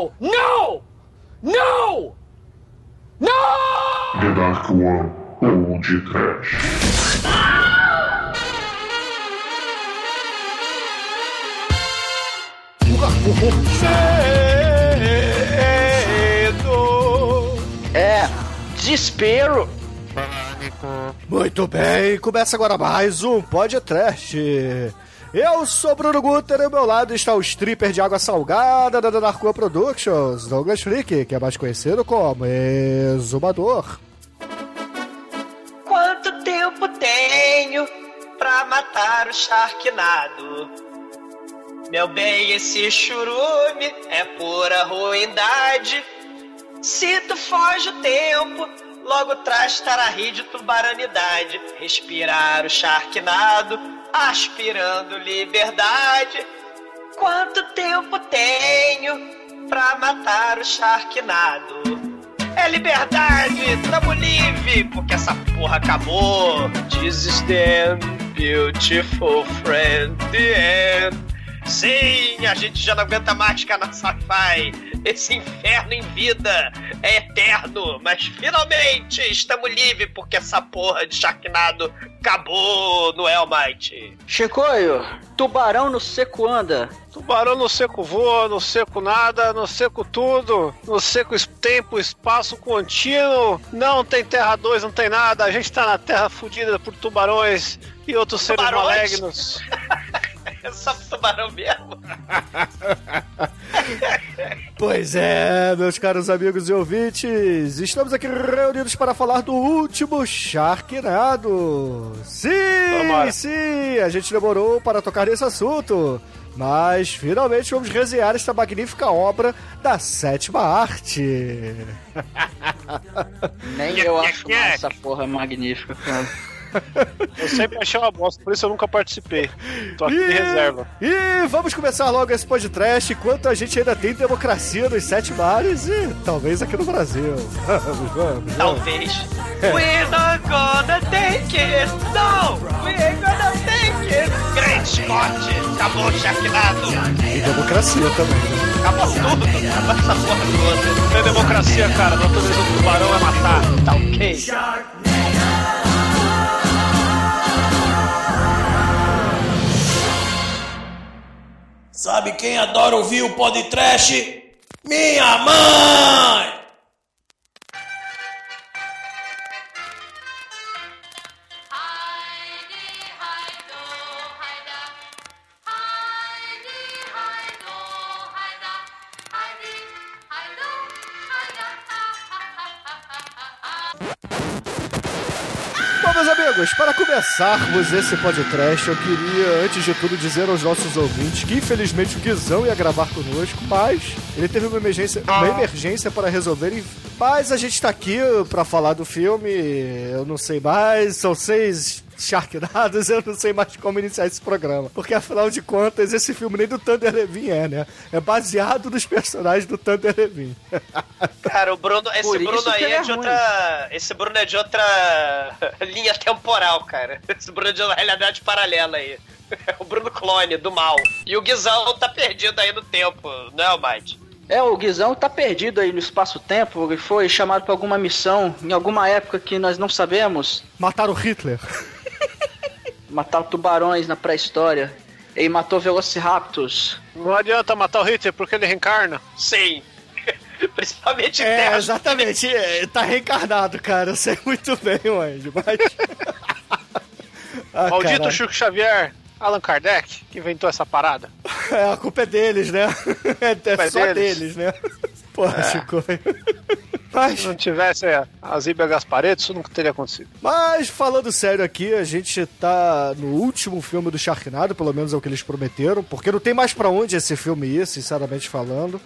No! No! No! No! The Dark One Old Trash. É, desespero. Muito bem, começa agora mais um podcast. Eu sou Bruno Guter e ao meu lado está o stripper de água salgada da Darkwa Productions, Douglas Freak, que é mais conhecido como Exumador. Quanto tempo tenho pra matar o Sharknado? Meu bem, esse churume é pura ruindade. Se tu foge o tempo, logo traz tararri de tubaranidade. Respirar o Sharknado, aspirando liberdade. Quanto tempo tenho pra matar o Sharknado? É liberdade, tamo livre, porque essa porra acabou. This is the end, beautiful friend, the end. Sim, a gente já não aguenta mais ficar na sci-fi. Esse inferno em vida é eterno, mas finalmente estamos livres porque essa porra de Sharknado acabou no Elmite. Chicoio, tubarão no seco anda. Tubarão no seco voa, no seco nada, no seco tudo, no seco tempo, espaço contínuo, não tem terra 2, não tem nada, a gente tá na terra fudida por tubarões e outros seres Tubarões? malignos. É só tubarão mesmo. Pois é, meus caros amigos e ouvintes, estamos aqui reunidos para falar do último Sharknado. Sim, Tomara. sim, a gente demorou para tocar nesse assunto, mas finalmente vamos resenhar esta magnífica obra da sétima arte. Nem eu acho que- essa porra magnífica, cara. Eu sempre achei uma bosta, por isso eu nunca participei. Tô aqui de E- reserva. E vamos começar logo esse podcast enquanto a gente ainda tem democracia nos sete mares e talvez aqui no Brasil. Vamos, vamos. Talvez. We're not gonna take it. No! We're gonna take it. Grande Scott. Acabou o Sharknado. E democracia também. né? Acabou tudo. Acabou essa porra toda. É democracia, cara. Natureza do tubarão é matar. Tá ok? Sabe quem adora ouvir o podcast? Minha mãe! Começarmos esse podcast, eu queria, antes de tudo, dizer aos nossos ouvintes que infelizmente o Guizão ia gravar conosco, mas ele teve uma emergência, uma emergência para resolver. e- Mas a gente tá aqui para falar do filme, eu não sei mais, são seis Sharknados, eu não sei mais como iniciar esse programa. Porque afinal de contas, esse filme nem do Thunder Levin é, né? É baseado nos personagens do Thunder Levin. Cara, o Bruno, esse Por Bruno aí é é de outra. Esse Bruno é de outra linha temporal, cara. Esse Bruno é de uma realidade paralela aí. O Bruno clone, do mal. E o Guizão tá perdido aí no tempo, não é, Almighty? É, o Guizão tá perdido aí no espaço-tempo, ele foi chamado pra alguma missão em alguma época que nós não sabemos. Mataram Hitler. Matar tubarões na pré-história. Ele matou velociraptors. Não adianta matar o Hitler porque ele reencarna. Sim. Principalmente É, terras- exatamente. É, tá reencarnado, cara. Eu sei muito bem, o Anjo, mas. Ah, Maldito caralho. Chico Xavier, Allan Kardec, que inventou essa parada. É, a culpa é deles, né? É, é é só deles. deles, né? Porra, Chico. Mas, Se não tivesse é, a Zíbia Gaspareto, isso nunca teria acontecido. mas, falando sério aqui, a gente tá no último filme do Sharknado, pelo menos é o que eles prometeram, porque não tem mais pra onde esse filme ir, sinceramente falando.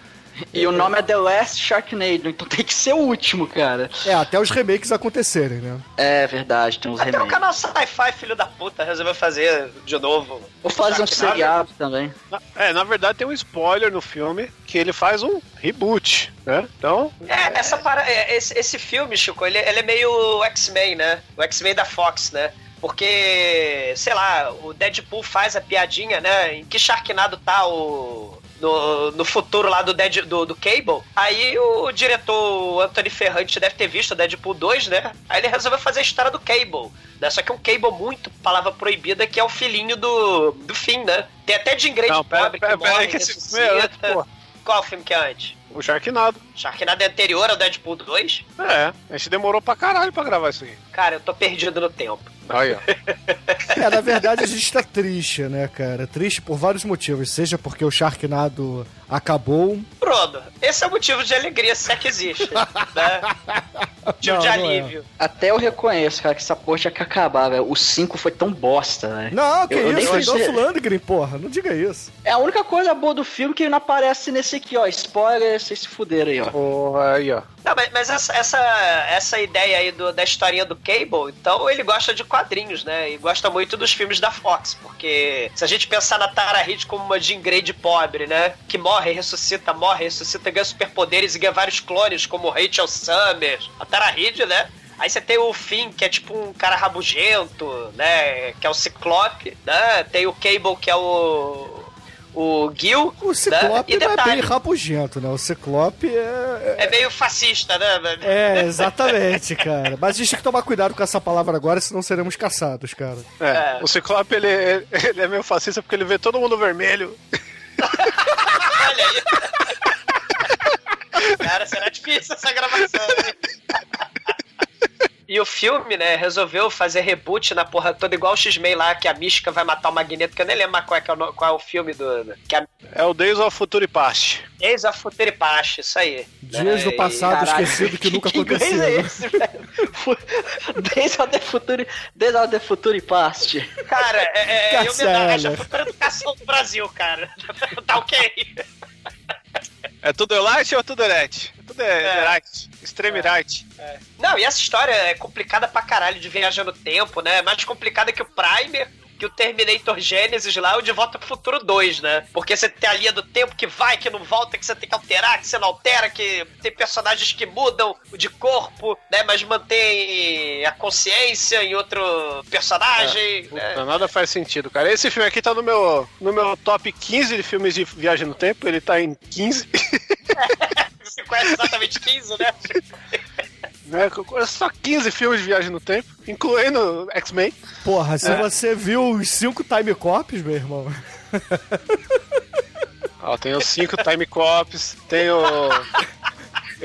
E o nome é The Last Sharknado, então tem que ser o último, cara. É, até os remakes acontecerem, né? É verdade, tem uns Até o remakes. canal Sci-Fi, filho da puta, resolveu fazer de novo. Vou fazer um seriado também. É, na verdade tem um spoiler no filme que ele faz um reboot, né? Então, É, essa para... é, esse, esse filme, Chico, ele, ele é meio X-Men, né? O X-Men da Fox, né? Porque, sei lá, o Deadpool faz a piadinha, né? Em que Sharknado tá o. no, no futuro lá do, Dead, do, do Cable. Aí o, diretor Anthony Ferrante deve ter visto o Deadpool 2, né? Aí ele resolveu fazer a história do Cable. Né? Só que um Cable muito palavra proibida, que é o filhinho do, do fim, né? Tem até de ingrediente Não, pera, pobre pera, que pera morre, que esse filme é antes. Qual filme que é antes? O Sharknado. Sharknado é anterior ao Deadpool 2? É, a gente demorou pra caralho pra gravar isso aqui. Cara, eu tô perdido no tempo. Aí, ó. É, na verdade a gente tá triste, né, cara? Triste por vários motivos. Seja porque o Sharknado acabou. Bruno, esse é o motivo de alegria, se é que existe. né? Motivo Não, de é. alívio. Até eu reconheço, cara, que essa porra tinha que acabar, velho. O 5 foi tão bosta, velho. Não, que Eu- eu nem isso, fui Dolph porra. Não diga isso. É a única coisa boa do filme que não aparece nesse aqui, ó. Spoiler, vocês se fuderam aí, ó. Porra, aí, ó. Não, mas, mas essa, essa, essa ideia aí do- da historinha do Cable, então ele gosta de quadrinhos, né? E gosta muito dos filmes da Fox, porque se a gente pensar na Tara Reid como uma Jean Grey de pobre, né? Que morre, ressuscita, morre, ressuscita, ganha superpoderes e ganha vários clones, como Rachel Summers. A Tara Reid, né? Aí você tem o Finn, que é tipo um cara rabugento, né? Que é o Ciclope, né? Tem o Cable, que é o. O Gil. O Ciclope né? E não é bem rabugento, né? O Ciclope é. é meio fascista, né? É, exatamente, cara. Mas a gente tem que tomar cuidado com essa palavra agora, senão seremos caçados, cara. É, É. o Ciclope, ele, ele é meio fascista porque ele vê todo mundo vermelho. Olha aí. Cara, será difícil essa gravação. hein? O filme, né, resolveu fazer reboot na porra toda, igual o X-Men lá, que a mística vai matar o Magneto, que eu nem lembro mais qual é, que é o, qual é o filme do. Que é É o Days of Future Past. Days of Future Past, isso aí. Dias do E- passado esquecido que nunca aconteceu. é né? esse, velho? Days of the Future, Days of the Future Past. Cara, é, é, é homenagem à futura educação do Brasil, cara. tá ok? É tudo light ou tudo right? Tudo é, É. right. Extreme right. Não, e essa história é complicada pra caralho de viajar no tempo, né? Mais complicada que o Primer, que o Terminator Genesis lá, o De Volta pro Futuro 2, né? Porque você tem a linha do tempo que vai, que não volta, que você tem que alterar, que você não altera, que tem personagens que mudam de corpo, né? Mas mantém a consciência em outro personagem. né? Puta, nada faz sentido, cara. Esse filme aqui tá no meu, no meu top 15 de filmes de viagem no tempo. Ele tá em 15. Você conhece exatamente 15, né? né? Conheço Só 15 filmes de viagem no tempo, incluindo X-Men. Porra, se É. você viu os cinco time cops, meu irmão. Ó, tem os 5 Time Cops, tem o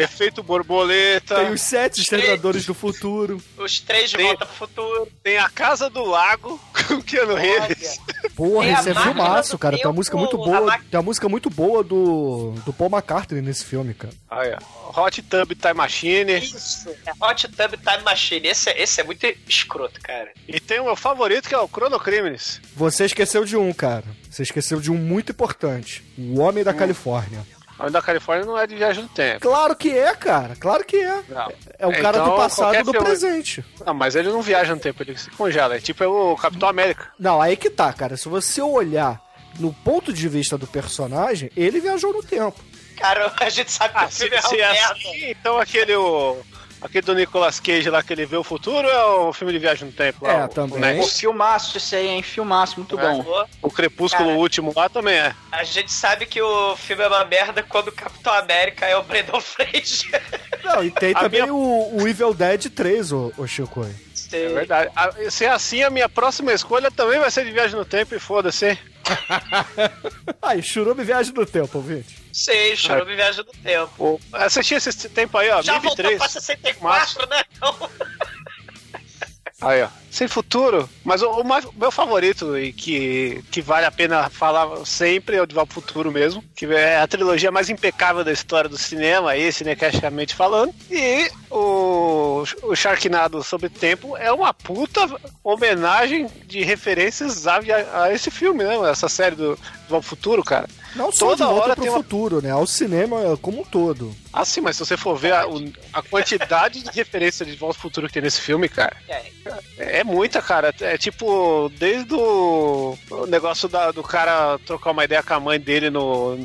Efeito Borboleta, Tem os sete exterminadores do futuro. Os três de Tem- Volta pro Futuro. tem a Casa do Lago com o Keanu Reeves. Porra, Tem esse é filmaço, cara. Tem uma música muito boa. Tem uma música muito boa do, do Paul McCartney nesse filme, cara. Aí, ó. Hot Tub Time Machine. Isso, é Hot Tub Time Machine. Esse, é- esse é muito escroto, cara. E tem o meu favorito que é o Chrono Crimes. Você esqueceu de um, cara. Você esqueceu de um muito importante. O Homem da Califórnia. O Homem da Califórnia não é de viagem no tempo. Claro que é, cara. Claro que é. Não. É o cara Então, do passado e do filme- presente. Não, mas ele não viaja no tempo, ele se congela. É tipo o Capitão América. Não, aí que tá, cara. Se você olhar no ponto de vista do personagem, ele viajou no tempo. Cara, a gente sabe que Ah, o se, é se é merda. assim, então aquele, o, aquele do Nicolas Cage lá que ele vê o futuro é o filme de viagem no tempo lá? É, o, também. O. Pô, filmaço esse aí, hein? Filmaço, muito É. bom. O Crepúsculo Cara. último lá também é. A gente sabe que o filme é uma merda quando o Capitão América é o Brendan Fraser. Não, e tem A também minha- o, o Evil Dead 3, ô, ô Chico. É verdade. Ah, Se é assim, a minha próxima escolha também vai ser de viagem no tempo e foda-se. Aí, Churume viaja no tempo, ouvinte. Sei, Churume Viagem do Tempo. Assistir esse tempo aí, ó. Já MIB voltou 3. pra 64, né? Então, Aí, ó. Sem futuro. Mas o, o meu favorito e que, que vale a pena falar sempre é o De pro Futuro mesmo. Que é a trilogia mais impecável da história do cinema, esse, cinecaticamente falando. E o, o Sharknado sobre tempo é uma puta homenagem de referências a, a esse filme, né? Essa série do pro Futuro, cara. Não só Toda de volta hora pro tem uma- futuro, né? Ao cinema como um todo. Ah, sim, mas se você for ver a, a quantidade de referência de Volta pro Futuro que tem nesse filme, cara, é, É muita, cara. É tipo, desde o, o negócio da- do cara trocar uma ideia com a mãe dele no,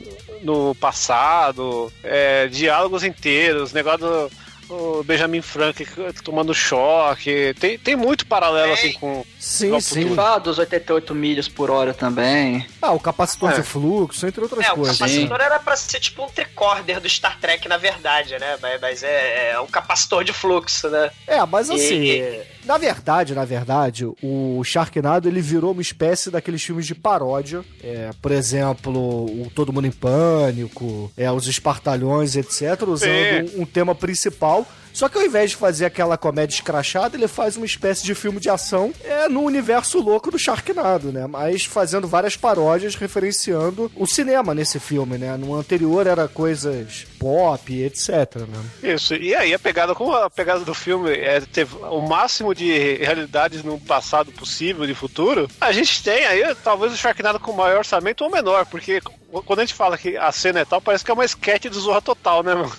no passado, é, diálogos inteiros, negócio do- o Benjamin Franklin tomando choque. Tem, tem muito paralelo, assim, com. Sim, sim. Fala dos 88 milhas por hora também. Ah, o capacitor É. de fluxo, entre outras É, o coisas. capacitor era pra ser tipo um tricorder do Star Trek, na verdade, né? Mas, mas é, é um capacitor de fluxo, né? É, mas assim, E- na verdade, na verdade, o Sharknado ele virou uma espécie daqueles filmes de paródia. É, por exemplo, o Todo Mundo em Pânico, é, os Espartalhões, etc., usando um, um tema principal. Só que ao invés de fazer aquela comédia escrachada, ele faz uma espécie de filme de ação é, no universo louco do Sharknado, né? Mas fazendo várias paródias referenciando o cinema nesse filme, né? No anterior era coisas pop, etc, né? Isso, e aí a pegada, como a pegada do filme é ter o máximo de realidades no passado possível, de futuro, a gente tem aí talvez o Sharknado com maior orçamento ou menor, porque quando a gente fala que a cena é tal, parece que é uma sketch do Zorra Total, né, mano?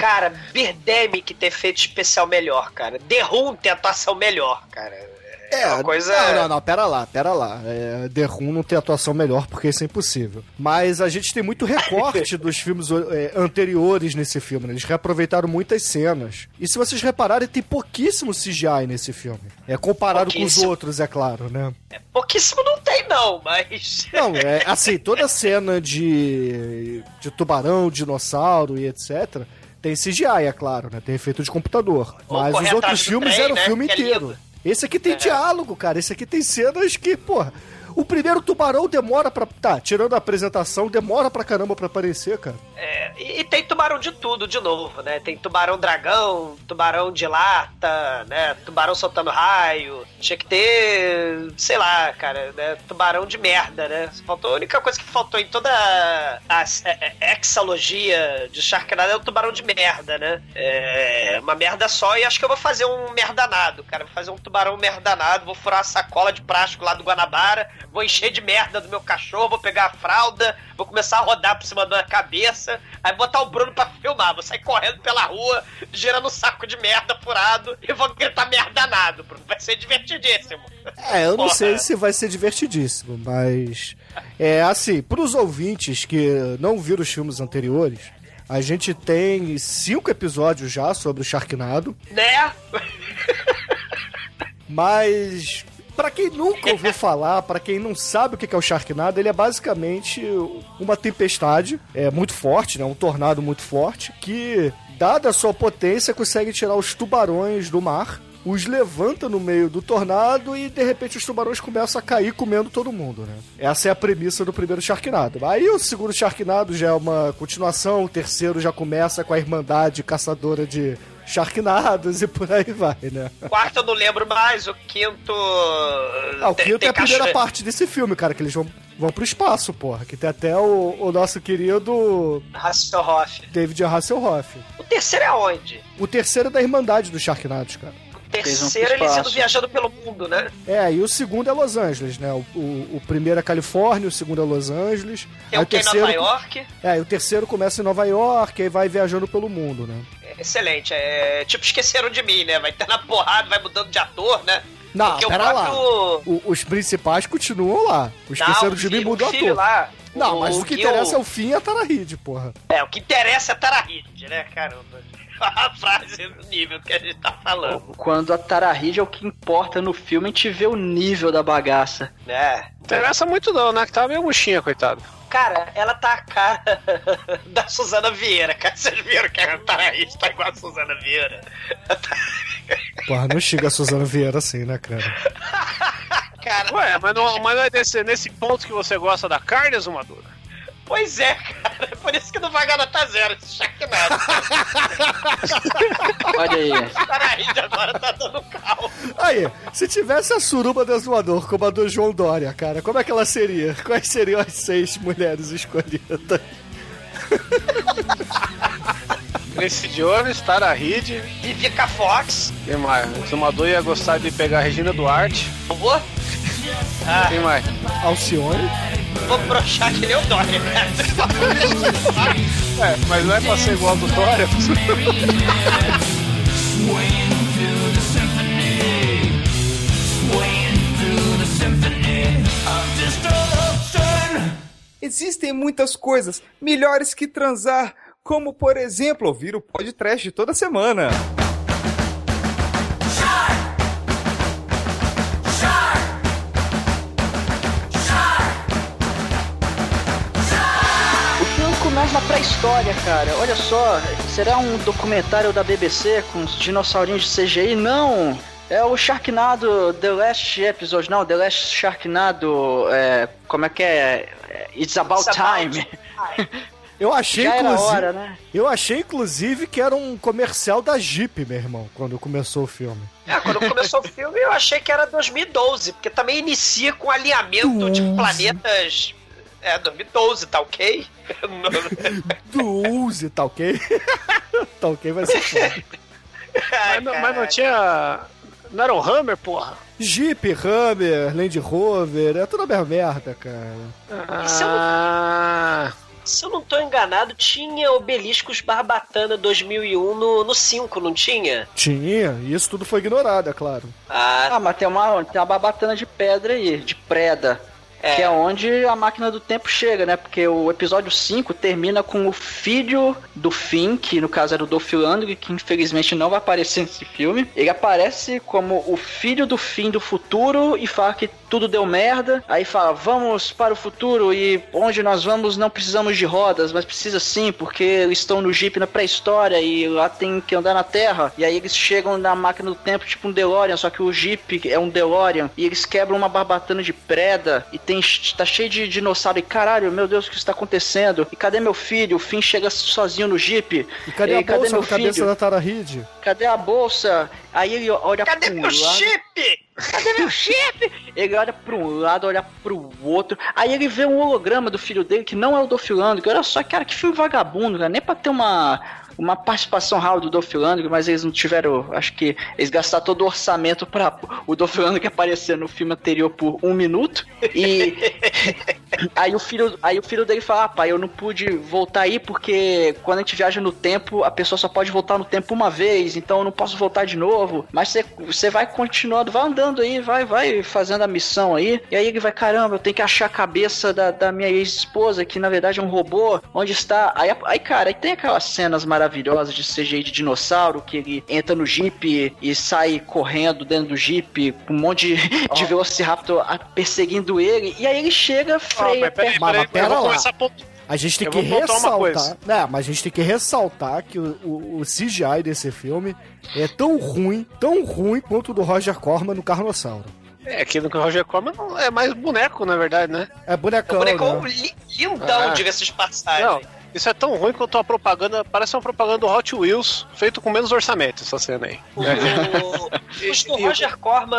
Cara, Birdemic ter feito especial melhor, cara. The Room ter atuação melhor, cara. É, uma coisa. Não, não, não, pera lá, pera lá. É, The Room não tem atuação melhor porque isso é impossível. Mas a gente tem muito recorte dos filmes é, anteriores nesse filme, né? Eles reaproveitaram muitas cenas. E se vocês repararem, tem pouquíssimo CGI nesse filme. É comparado com os outros, é claro, né? Pouquíssimo não tem, não, mas. Não, é assim, toda cena de, de tubarão, dinossauro e etc. Tem CGI, é claro, né? Tem efeito de computador. Ou Mas os outros filmes trem, eram né? o filme Que é inteiro. Esse aqui tem É. diálogo, cara. Esse aqui tem cenas que, porra. O primeiro tubarão demora pra. Tá, tirando a apresentação, demora pra caramba pra aparecer, cara. É, e, e tem tubarão de tudo de novo, né? Tem tubarão dragão, tubarão de lata, né? Tubarão soltando raio. Tinha que ter, sei lá, cara, né? Tubarão de merda, né? Faltou, a única coisa que faltou em toda a, é, é, exalogia de Sharknado é o tubarão de merda, né? É uma merda só e acho que eu vou fazer um merdanado, cara. Vou fazer um tubarão merdanado, vou furar a sacola de plástico lá do Guanabara, vou encher de merda do meu cachorro, vou pegar a fralda, vou começar a rodar por cima da minha cabeça, aí botar o Bruno pra filmar, vou sair correndo pela rua, girando um saco de merda furado e vou gritar merdanado, Bruno. Vai ser divertidíssimo. É, eu não Porra. sei se vai ser divertidíssimo, mas. É assim, pros ouvintes que não viram os filmes anteriores, a gente tem cinco episódios já sobre o Sharknado. Né? Mas Pra quem nunca ouviu falar, pra quem não sabe o que é o Sharknado, ele é basicamente uma tempestade, é muito forte, né? Um tornado muito forte que, dada a sua potência, consegue tirar os tubarões do mar, os levanta no meio do tornado e de repente os tubarões começam a cair comendo todo mundo, né? Essa é a premissa do primeiro Sharknado. Aí o segundo Sharknado já é uma continuação, o terceiro já começa com a Irmandade Caçadora de Sharknados e por aí vai, né? O quarto eu não lembro mais, o quinto. Ah, o tem- quinto tem é a primeira parte desse filme, cara, que eles vão, vão pro espaço, porra. Que tem até o, o nosso querido Hasselhoff. David Hasselhoff. O terceiro é onde? O terceiro é da Irmandade dos Sharknados, cara. Terceiro eles indo viajando pelo mundo, né? É, e o segundo é Los Angeles, né? O, o, o primeiro é Califórnia, o segundo é Los Angeles. Tem aí o que em Nova York. É, e o terceiro começa em Nova York, aí vai viajando pelo mundo, né? É Excelente. É tipo esqueceram de mim, né? Vai ter na porrada, vai mudando de ator, né? Não, Porque o pera lá. próprio- O- os principais continuam lá. Os Não, esqueceram de mim mudou o a ator. lá. Não, mas o que interessa é o fim e a Tara Reid, porra. É, o que interessa é Tarahid, né, caramba? A frase no nível que a gente tá falando, Quando a Tara Reid é o que importa no filme, a gente vê o nível da bagaça. né? Interessa muito não, né? Que tá meio murchinha, coitado. Cara, ela tá a cara da Suzana Vieira, cara. Vocês viram que a Tarahid tá igual a Suzana Vieira? Porra, não chega a Suzana Vieira assim, né, cara? Cara, Ué, mas não, mas não é desse, nesse ponto que você gosta da carne, Zumadura? Pois é, cara. É por isso que não vai ganhar nota zero esse Sharknado. Olha aí. A Tarahid agora tá dando cal. Aí, se tivesse a suruba do Azumador como a do João Dória, cara, como é que ela seria? Quais seriam as seis mulheres escolhidas? Grace Jones, Tara Reid, Vivica Fox. quem mais? Zumador ia gostar de pegar a Regina Duarte, Vou, quem mais? Alcione? vou broxar que nem o Dória, cara. É, mas não é pra ser igual ao do Dória? Existem muitas coisas melhores que transar como por exemplo ouvir o podcast toda semana. Na pré-história, cara. Olha só, será um documentário da BBC com os dinossaurinhos de CGI? Não! É o Sharknado The Last Episode, não, The Last Sharknado, é, como é que é? É, It's About It's about Time. Eu achei, Já era inclusive. hora, né? Eu achei, inclusive, que era um comercial da Jeep, meu irmão, quando começou o filme. É, quando começou o filme eu achei que era 2012, porque também inicia com alinhamento de planetas. É, 2012, tá ok? Do Uzi, tá ok? tá ok, vai ser foda. Mas não, mas não tinha. Não era um Hammer, porra? Jeep, Hammer, Land Rover, é tudo a mesma merda, cara. se eu não- Ah, Se eu não tô enganado, tinha Obeliscos Barbatana 2001 no, no 5, não tinha? Tinha, e isso tudo foi ignorado, é claro. Ah, Ah, mas tem uma, tem uma barbatana de pedra aí, de preda. É. Que é onde a máquina do tempo chega, né? Porque o episódio 5 termina com o filho do Finn, que no caso era o Dolph Lundgren, que infelizmente não vai aparecer nesse filme. Ele aparece como o filho do Finn do futuro e fala que tudo deu merda. Aí fala, vamos para o futuro e onde nós vamos não precisamos de rodas, mas precisa sim, porque eles estão no Jeep na pré-história e lá tem que andar na Terra. E aí eles chegam na máquina do tempo, tipo um DeLorean, só que o Jeep é um DeLorean. E eles quebram uma barbatana de preda e tem, tá cheio de dinossauro. E caralho, meu Deus, o que está acontecendo? E cadê meu filho? O Finn chega sozinho no Jeep. E cadê E a bolsa meu na cabeça filho? da Tara Reid? Cadê a bolsa? Aí ele olha cadê pro meu lado. chip? Cadê meu chip? Ele olha pra um lado, olha pro outro. Aí ele vê um holograma do filho dele que não é o Dolph Lundgren. Olha só, cara, que filme vagabundo, cara. Nem pra ter uma, uma participação real do Dolph Lundgren, mas eles não tiveram. Acho que eles gastaram todo o orçamento pra o Dolph Lundgren aparecer no filme anterior por um minuto. E aí o filho, aí o filho dele fala: ah, pai, eu não pude voltar aí porque quando a gente viaja no tempo, a pessoa só pode voltar no tempo uma vez, então eu não posso voltar de novo. Mas você, você vai continuando, vai andando aí, vai, vai fazendo a missão aí. E aí ele vai: caramba, eu tenho que achar a cabeça da, da minha ex-esposa, que na verdade é um robô. Onde está? Aí, aí, cara, aí tem aquelas cenas maravilhosas de CGI de dinossauro que ele entra no Jeep e sai correndo dentro do Jeep com um monte de, de Velociraptor a- perseguindo ele. E aí ele chega, freia peraí, peraí, mas pera vou lá. a gente tem Eu que ressaltar. Né, mas a gente tem que ressaltar que o, o- o CGI desse filme é tão ruim, tão ruim quanto o do Roger Corman no Carnossauro. É, aqui no Roger Corman não- é mais boneco, na verdade, né? É bonecão, O bonecão né? li- lindão, Ah. diga-se de passagem. Não, isso é tão ruim quanto a propaganda. Parece uma propaganda do Hot Wheels, feito com menos orçamento, essa cena aí. O- Os do Roger Corman,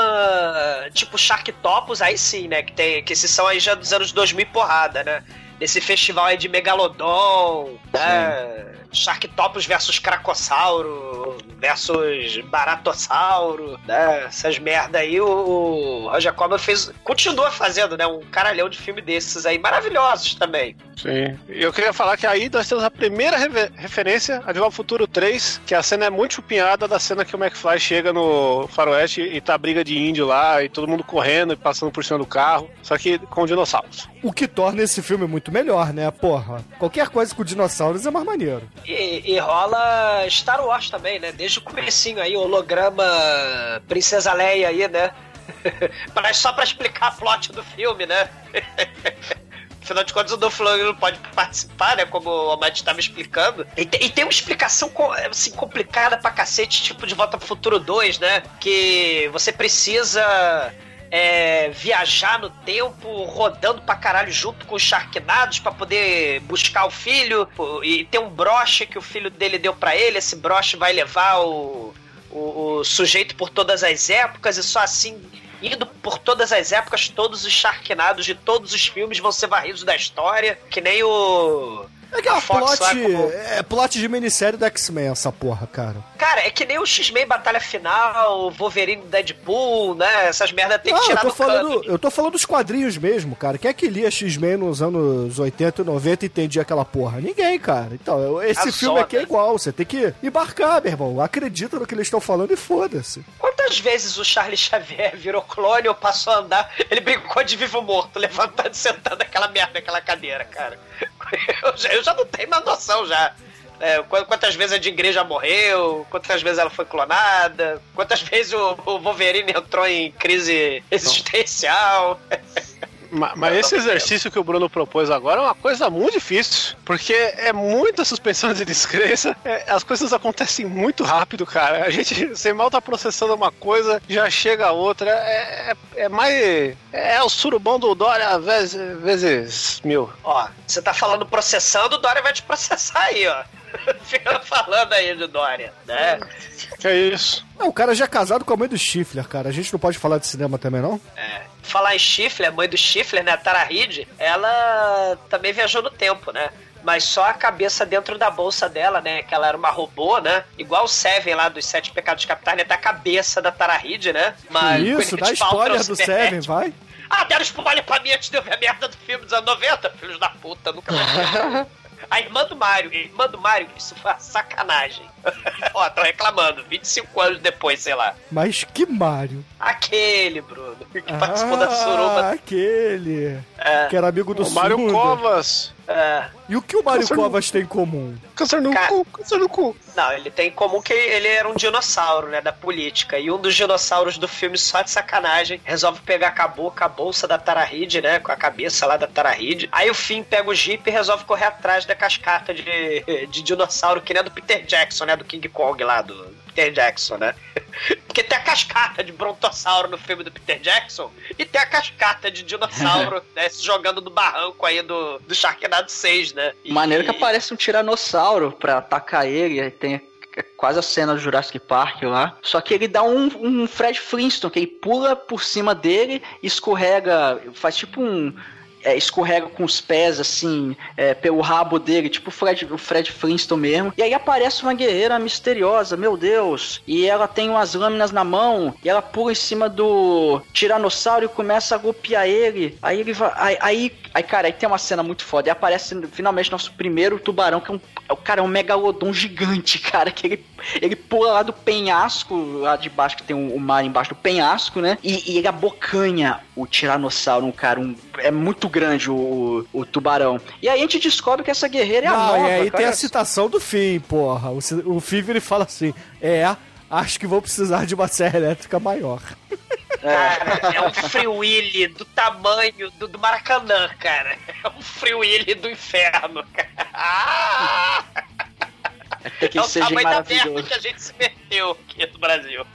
tipo Sharktopus, aí sim, né? Que, tem, que esses são aí já dos anos 2000 e porrada, né? Nesse festival aí de Megalodon, né? Sharktopus versus Cracossauro versus Baratossauro, né? Essas merda aí, o, o Roger Corman fez. Continua fazendo, né? Um caralhão de filme desses aí, maravilhosos também. Sim. E eu queria falar que aí nós temos a primeira referência a De Volta Futuro 3, que a cena é muito chupinhada da cena que o McFly chega no faroeste e tá a briga de índio lá, e todo mundo correndo e passando por cima do carro, só que com dinossauros. O que torna esse filme muito melhor, né? Porra, qualquer coisa com dinossauros é mais maneiro. E, e rola Star Wars também, né? Desde o comecinho aí, holograma Princesa Leia aí, né? Só pra explicar a plot do filme, né? Afinal de contas, o Dolph não pode participar, né? Como o Almighty estava explicando. E, e tem uma explicação assim, complicada pra cacete, tipo de Volta pro Futuro 2, né? Que você precisa é, viajar no tempo, rodando pra caralho junto com os Sharknados pra poder buscar o filho. E tem um broche que o filho dele deu pra ele. Esse broche vai levar o, o, o sujeito por todas as épocas e só assim. Indo por todas as épocas, todos os Sharknados de todos os filmes vão ser varridos da história, que nem o. É aquela Fox lá plot, como- é plot de minissérie do X-Men, essa porra, cara. Cara, é que nem o X-Men Batalha Final, Wolverine Deadpool, né? Essas merda tem que Ah, eu tirar tô, do falando, cano. eu tô falando dos quadrinhos mesmo, cara. Quem é que lia X-Men nos anos 80 e 90 e entendia aquela porra? Ninguém, cara. Então, eu- esse A filme aqui é igual. Você tem que embarcar, meu irmão. Acredita no que eles estão falando e foda-se. Quantas vezes o Charles Xavier virou clone ou passou a andar, ele brincou de vivo morto, levantando e sentando aquela merda naquela cadeira, cara. Eu já, eu já não tenho mais noção já. É, qu- quantas vezes a Jean Grey já morreu, quantas vezes ela foi clonada, quantas vezes o, o Wolverine entrou em crise existencial. Ma- Mas esse exercício que o Bruno propôs agora é uma coisa muito difícil, porque é muita suspensão de descrença, é, as coisas acontecem muito rápido, cara. A gente, você mal tá processando uma coisa, já chega a outra, é, é, é mais... É o surubão do Dória vezes, vezes mil. Ó, você tá falando processando, o Dória vai te processar aí, ó. Fica falando aí do Dória, né? Que é isso? Não, o cara já é casado com a mãe do Stifler, cara. A gente não pode falar de cinema também, não? É. Falar em Stifler, a mãe do Stifler, né, a Tara Reid, ela também viajou no tempo, né? Mas só a cabeça dentro da bolsa dela, né? Que ela era uma robô, né? Igual o Seven lá dos Sete Pecados Capitais, né? Tá a cabeça da Tara Reid, né? Mas Isso, dá spoiler é o do Seven, vai. Ah, deram spoiler pra mim antes de eu ver a merda do filme dos anos 90, filhos da puta, nunca mais. A irmã do Mario, irmã do Mario, isso foi sacanagem. Ó, tô reclamando, 25 anos depois, sei lá. Mas que Mario. Aquele, Bruno, que participou da suruba. Ah, aquele. É, Que era amigo do O Mário surdo. Covas. é. E o que o Câncer no- Covas tem em comum? Câncer no Cara. cu, câncer no cu. Não, ele tem em comum que ele era um dinossauro, né, da política. E um dos dinossauros do filme, só de sacanagem, resolve pegar com a boca a bolsa da Tara Reid, né, com a cabeça lá da Tara Reid. Aí o Finn pega o Jeep e resolve correr atrás da cascata de, de dinossauro, que nem a do Peter Jackson, né, do King Kong lá, do Peter Jackson, né. Porque tem a cascata de brontossauro no filme do Peter Jackson e tem a cascata de dinossauro, né, se jogando do barranco aí do, do Sharknado 6, né. E- Maneiro que aparece um tiranossauro pra atacar ele, aí tem quase a cena do Jurassic Park lá. Só que ele dá um, um Fred Flintstone, que ele pula por cima dele, escorrega, faz tipo um. É, escorrega com os pés, assim, é, pelo rabo dele, tipo o Fred, o Fred Flintstone mesmo. E aí aparece uma guerreira misteriosa, meu Deus. E ela tem umas lâminas na mão, e ela pula em cima do tiranossauro e começa a golpear ele. Aí ele vai. Aí, aí, cara, aí tem uma cena muito foda. E aparece finalmente nosso primeiro tubarão, que é um. O cara é um megalodon gigante, cara. Que ele, ele pula lá do penhasco, lá de baixo, que tem o, o mar embaixo do penhasco, né? E, e ele abocanha o tiranossauro, cara. Um, é muito grande o, o tubarão. E aí a gente descobre que essa guerreira é a Não, nova. e aí cara. tem a citação do Finn, porra. O, o Finn ele fala assim: É, acho que vou precisar de uma serra elétrica maior. Cara, é um Free Willy do tamanho do, do Maracanã, cara. É um Free Willy do inferno, cara. Ah! Que É o seja tamanho da merda maravilhoso. que a gente se meteu aqui no Brasil.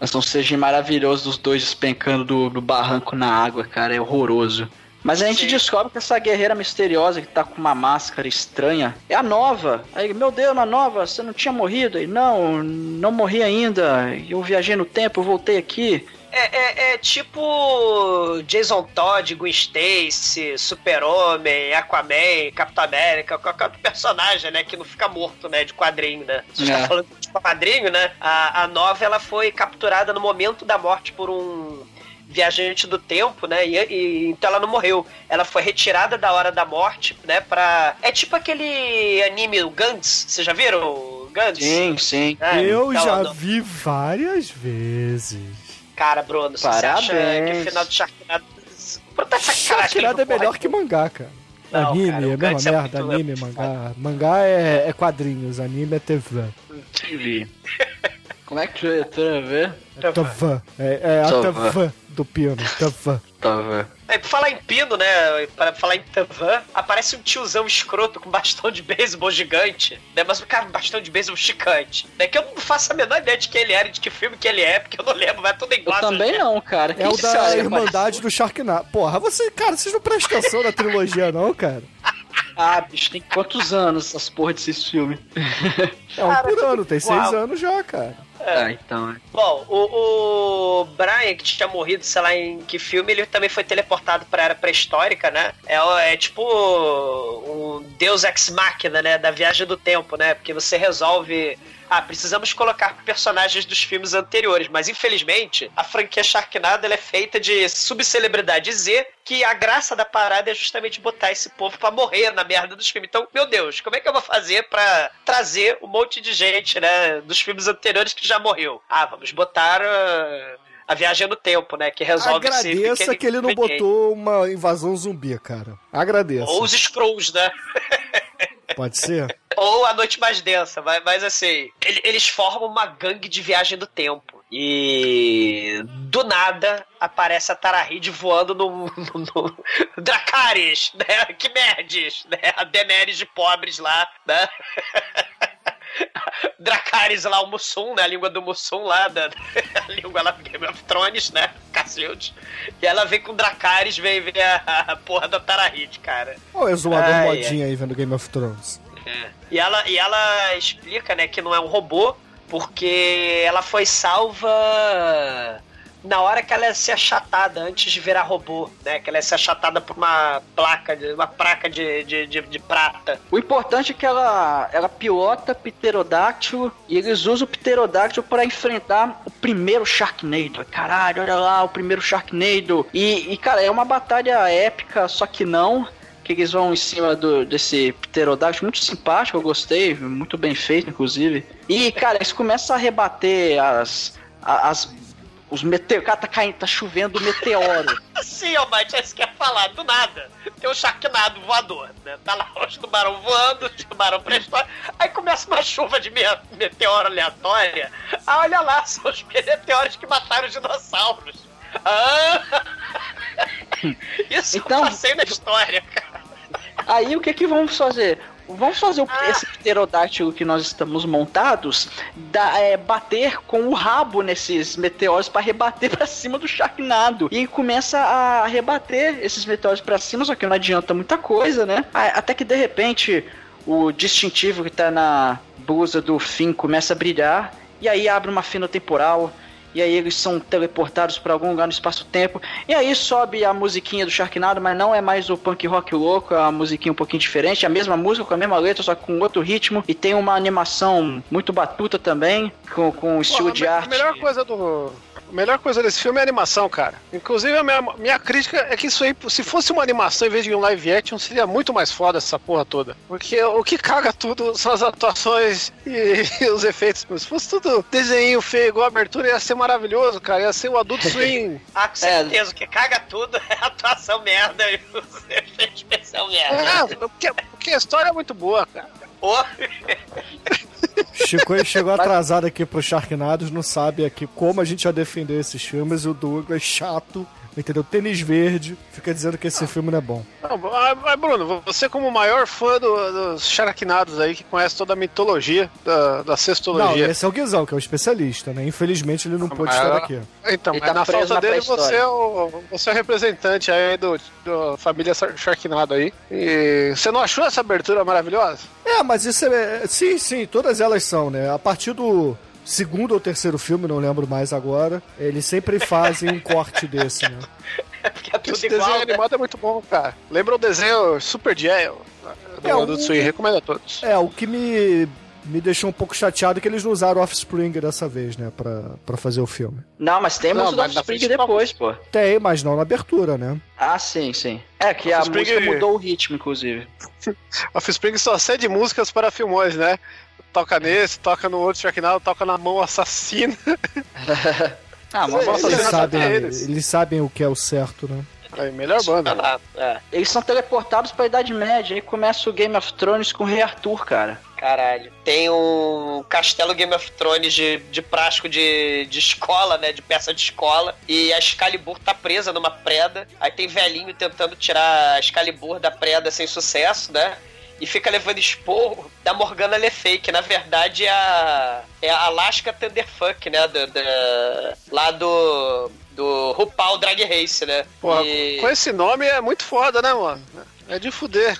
Mas um CG maravilhoso dos dois despencando do, do barranco na água, cara. É horroroso. Mas a gente Sim. descobre que essa guerreira misteriosa que tá com uma máscara estranha é a nova. Aí, meu Deus, a nova, você não tinha morrido? Aí, não, não morri ainda. Eu viajei no tempo, voltei aqui. É, é- é tipo Jason Todd, Gwen Stacy, Super-Homem, Aquaman, Capitão América, qualquer outro personagem, né, que não fica morto, né, de quadrinho, né. Você É. está falando de quadrinho, né, a, a nova, ela foi capturada no momento da morte por um viajante do tempo, né, e, e- então ela não morreu. Ela foi retirada da hora da morte, né, pra... É tipo aquele anime, o Gantz, vocês já viram o Gantz? Sim, sim. É, Eu então, já não- vi várias vezes. Cara, Bruno, se você acha Parabéns. que o final do Sharknado... Tá de Sharknado é melhor que mangá, cara. Não, anime cara, é a mesma é merda, muito- anime, mangá. Mangá é, é quadrinhos, anime é TV. TV. Como é que é TV? É TV. É, é a TV. TV do pino. TV. TV. É, pra falar em pino, né? Pra falar em Tavan, aparece um tiozão escroto com bastão de beisebol gigante, né? Mas o cara com bastão de beisebol chicante. Né? Que eu não faço a menor ideia de quem ele era e de que filme que ele é, porque eu não lembro, vai tudo Eu igual. também não, cara. É o da Irmandade do Sharknado. Porra, você, cara, vocês não prestam atenção na trilogia, não, cara? Ah, bicho, tem quantos anos essas porra desses filmes? É um Cara, por ano, tem igual. seis anos já, cara. Ah, então. é. Bom, o, o Brian, que tinha morrido, sei lá em que filme, ele também foi teleportado pra era pré-histórica, né? É, é tipo um Deus Ex Machina, né? Da viagem do tempo, né? Porque você resolve. Ah, precisamos colocar personagens dos filmes anteriores, mas infelizmente a franquia Sharknado ela é feita de subcelebridade Z, que a graça da parada é justamente botar esse povo pra morrer na merda dos filmes. Então, meu Deus, como é que eu vou fazer pra trazer um monte de gente, né, dos filmes anteriores que já morreu? Ah, vamos botar ah, a viagem no tempo, né, que resolve Agradeça que ele não botou uma invasão zumbi, cara. Agradeça. Ou os Scrolls, né? Pode ser? Ou A Noite Mais Densa, mas, mas assim, ele- eles formam uma gangue de viagem do tempo. E do nada aparece a Tarahide voando no, no, no Dracarys, né? Que merdes, né? A Daenerys de pobres lá, né? Dracarys lá, o Mussum, né? A língua do Mussum lá, da, a língua lá do Game of Thrones, né? Cacilde. E ela vem com Dracarys, vem ver a, a porra da Tarahide, cara. Olha o zoador Ai, modinho aí vendo Game of Thrones. É. E ela, e ela explica, né, que não é um robô, porque ela foi salva na hora que ela ia ser achatada, antes de virar robô, né? Que ela ia ser achatada por uma placa, uma placa de, de, de, de prata. O importante é que ela, ela pilota pterodáctilo e eles usam o pterodáctilo para enfrentar o primeiro Sharknado. Caralho, olha lá, o primeiro Sharknado. E, e, cara, é uma batalha épica, só que não. Que eles vão em cima do, desse pterodáctilo, muito simpático, eu gostei, muito bem feito, inclusive. E, cara, eles começam a rebater as. as os meteoros. Cara, tá caindo, tá chovendo meteoro. Sim, Almighty, é isso que ia falar, do nada. Tem um Sharknado voador, né? Tá lá os tubarão voando, os tubarão pré-história. Aí começa uma chuva de me- meteoro aleatória. Ah, olha lá, são os meteoros que mataram os dinossauros. Ah! Isso Então- eu passei na história, cara. Aí o que que vamos fazer? Vamos fazer o- Ah. esse pterodáctilo que nós estamos montados, da- é, bater com o rabo nesses meteoros para rebater pra cima do Sharknado. E começa a rebater esses meteoros pra cima, só que não adianta muita coisa, né? Até que de repente o distintivo que tá na blusa do Finn começa a brilhar, e aí abre uma fina temporal. E aí eles são teleportados para algum lugar no espaço-tempo. E aí sobe a musiquinha do Sharknado, mas não é mais o punk rock louco, é uma musiquinha um pouquinho diferente. É a mesma música, com a mesma letra, só com outro ritmo. E tem uma animação muito batuta também, com, com um estilo Pô, de arte. A melhor coisa do. A melhor coisa desse filme é a animação, cara. Inclusive, a minha, minha crítica é que isso aí, se fosse uma animação em vez de um live action, seria muito mais foda essa porra toda. Porque o que caga tudo são as atuações e, os efeitos. Se fosse tudo desenho feio, igual a abertura, ia ser maravilhoso, cara. Ia ser o Adult Swim. Ah, com certeza, o que caga tudo é a atuação merda e os efeitos especial merda. é, porque, porque a história é muito boa, cara. Ô, Chico chegou atrasado aqui pro Sharknados, não sabe aqui como a gente vai defender esses filmes. E o Douglas, chato, entendeu? Tênis verde, fica dizendo que esse filme não é bom. Não, mas, mas, Bruno, você como o maior fã do- dos Sharknados aí, que conhece toda a mitologia da, da Não, cestologia. esse é o Guizão, que é o especialista, né? Infelizmente ele não pôde mas- estar aqui. Então, tá na falta na dele, você é, o, você é o representante aí do, da família Sharknado aí. E você não achou essa abertura maravilhosa? É, mas isso é. Sim, sim, todas elas são, né? A partir do segundo ou terceiro filme, não lembro mais agora, eles sempre fazem um corte desse, né? porque é tudo Esse igual. desenho né? animado é muito bom, cara. Lembra o desenho Super Jail do É, Adult o- Swim, recomendo a todos. É, o que me, me deixou um pouco chateado é que eles não usaram Offspring dessa vez, né? Pra, pra fazer o filme. Não, mas tem Não, música do mas na Offspring depois, pô. Tem, mas não na abertura, né? Ah, sim, sim. É que a Offspring- música mudou o ritmo, inclusive. Offspring só cede músicas para filmões, né? Toca nesse, toca no outro Sharknado, toca na mão assassina. Ah, mas Eles Eles sabem, eles. eles sabem o que é o certo, né? Aí, melhor banda. Ah, é. eles são teleportados pra Idade Média. Aí começa o Game of Thrones com o Rei Arthur, cara. Caralho. Tem um castelo Game of Thrones de, de plástico de, de escola, né? De peça de escola. E a Excalibur tá presa numa preda. Aí tem velhinho tentando tirar a Excalibur da preda sem sucesso, né? E fica levando esporro da Morgana Le Fay, que na verdade é a, é a Alaska Thunderfuck, né? Do, da- lá do, do RuPaul Drag Race, né? Porra, E- com esse nome é muito foda, né, mano? É de fuder.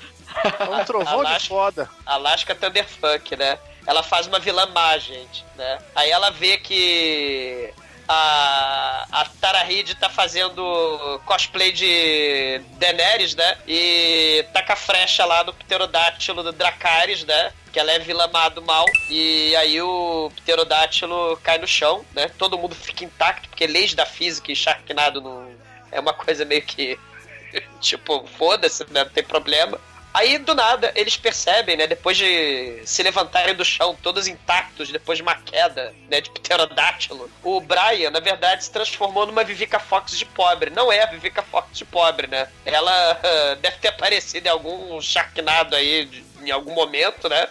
É um trovão de Alaska. foda. Alaska Thunderfuck, né? Ela faz uma vilã má, gente, né? Aí ela vê que a, a Tara Reid tá fazendo cosplay de Daenerys, né? E taca a frecha lá no pterodátilo do Dracarys, né? Que ela é vilã má do mal. E aí o pterodátilo cai no chão, né? Todo mundo fica intacto, porque leis da física e Sharknado não... É uma coisa meio que... tipo, foda-se, né? Não tem problema. Aí, do nada, eles percebem, né? Depois de se levantarem do chão, todos intactos, depois de uma queda, né? De pterodátilo. O Brian, na verdade, se transformou numa Vivica Fox de pobre. Não é a Vivica Fox de pobre, né? Ela ah, deve ter aparecido em algum Sharknado aí de- em algum momento, né?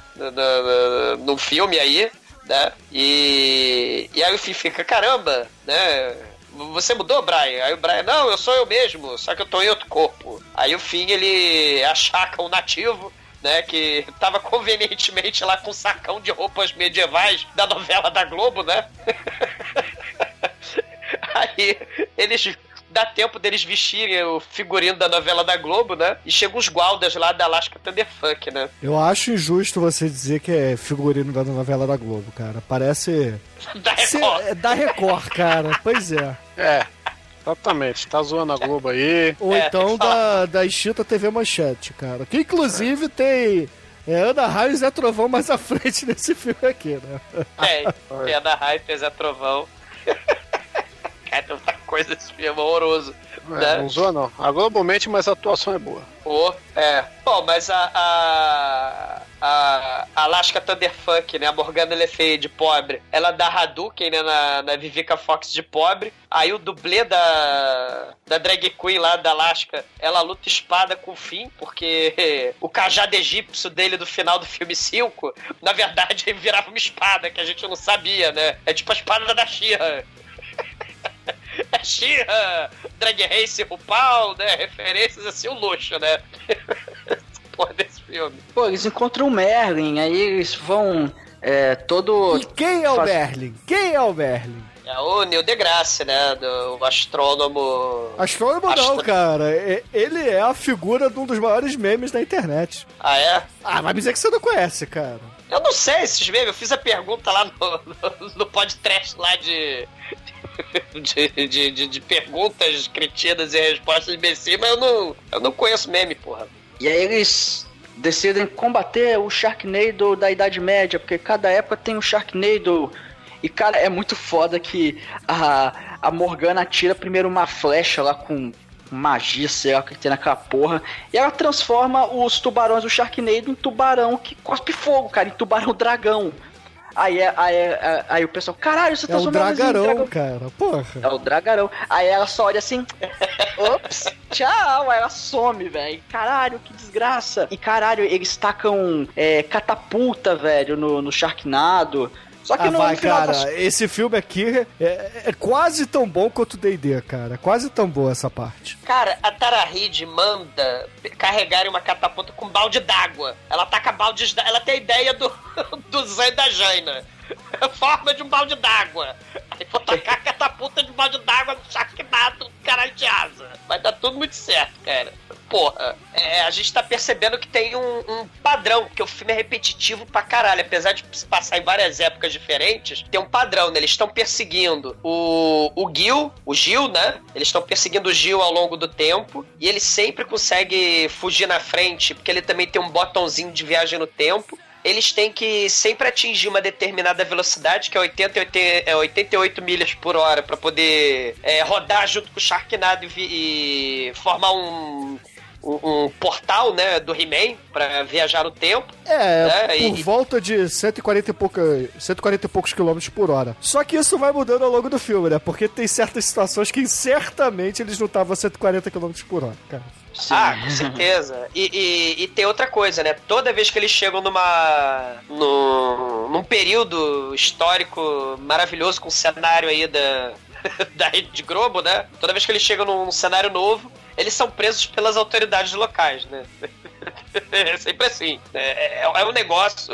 No filme aí, né? E, e aí Finn fica, caramba, né? Você mudou, Brian? Aí o Brian, não, eu sou eu mesmo, só que eu tô em outro corpo. Aí o Finn, ele achaca um nativo, né, que tava convenientemente lá com um sacão de roupas medievais da novela da Globo, né? Aí eles dá tempo deles vestirem o figurino da novela da Globo, né? E chegam os gualdas lá da Alaska Thunderfuck, né? Eu acho injusto você dizer que é figurino da novela da Globo, cara. Parece. Da Record. é da Record, cara. Pois é. É, exatamente. Tá zoando a Globo aí. Ou É, então da, da extinta TV Manchete, cara. Que inclusive tem é, Ana Raio e Zé Trovão mais à frente nesse filme aqui, né? Tem, tem a da Hype, Zé Trovão. Cara, coisa desse filme, é horroroso. É, né? não zoa não. A Globo mente, mas a atuação é boa. Pô, é. Bom, mas a. A, a Alaska Thunderfuck, né? A Morgana Le Fay de pobre. Ela dá Hadouken, né? Na, na Vivica Fox de pobre. Aí o dublê da. Da drag queen lá da Alaska, ela luta espada com o fim, porque o cajado egípcio dele do final do filme 5, na verdade, ele virava uma espada, que a gente não sabia, né? É tipo a espada da Xirra. É Xirra, Drag Race RuPaul, né? Referências assim, o luxo, né? Porra desse filme. Pô, eles encontram o Merlin, aí eles vão é, todo. E quem é o Faz- Merlin? Quem é o Merlin? É o Neil deGrasse, né? Do o astrônomo. Astrônomo não, Astro- cara. É- Ele é a figura de um dos maiores memes da internet. Ah, é? Ah, vai me dizer que você não conhece, cara. Eu não sei esses memes, eu fiz a pergunta lá no, no, no podcast lá de. De, de, de, de perguntas cretinas e respostas imbecil, mas eu não, eu não conheço meme, porra. E aí eles decidem combater o Sharknado da Idade Média, porque cada época tem um Sharknado. E, cara, é muito foda que a, a Morgana atira primeiro uma flecha lá com magia, sei lá o que tem naquela porra. E ela transforma os tubarões do Sharknado em tubarão que cospe fogo, cara, em tubarão dragão. Aí, é- aí, é- aí o pessoal, caralho, você É o transformou em Dragarão, cara. Porra. é o dragarão. Aí ela só olha assim, ops, tchau. Aí ela some, velho. Caralho, que desgraça. E caralho, eles tacam é, catapulta, velho, no, no Sharknado. Só que Ah, no, vai, no final cara. das- Esse filme aqui é, é quase tão bom quanto o D&D, cara. Quase tão boa essa parte. Cara, a Tara Reid manda carregarem uma catapulta com balde d'água. Ela taca baldes d'água. Ela tem a ideia do, do Zé e da Jaina. Forma de um balde d'água. Aí vou tacar a catapulta de balde d'água no Sharknado, caralho de asa. Vai dar tudo muito certo, cara. Porra, é, a gente tá percebendo que tem um, um padrão, porque o filme é repetitivo pra caralho. Apesar de se passar em várias épocas diferentes, tem um padrão, né? Eles estão perseguindo o, o Gil, o Gil, né? Eles estão perseguindo o Gil ao longo do tempo. E ele sempre consegue fugir na frente, porque ele também tem um botãozinho de viagem no tempo. Eles têm que sempre atingir uma determinada velocidade, que é 80, 80, é 88 milhas por hora, pra poder é, rodar junto com o Sharknado e, e formar um, um, um portal, né, do He-Man pra viajar no tempo. É, É, por e- volta de 140 e, pouca, 140 e poucos quilômetros por hora. Só que isso vai mudando ao longo do filme, né? Porque tem certas situações que certamente eles não estavam a 140 quilômetros por hora, cara. Ah, com certeza. E, e- e tem outra coisa, né? Toda vez que eles chegam numa. num, num período histórico maravilhoso, com o cenário aí da. da Rede Globo, né? Toda vez que eles chegam num cenário novo, eles são presos pelas autoridades locais, né? É sempre assim. né? É, é um negócio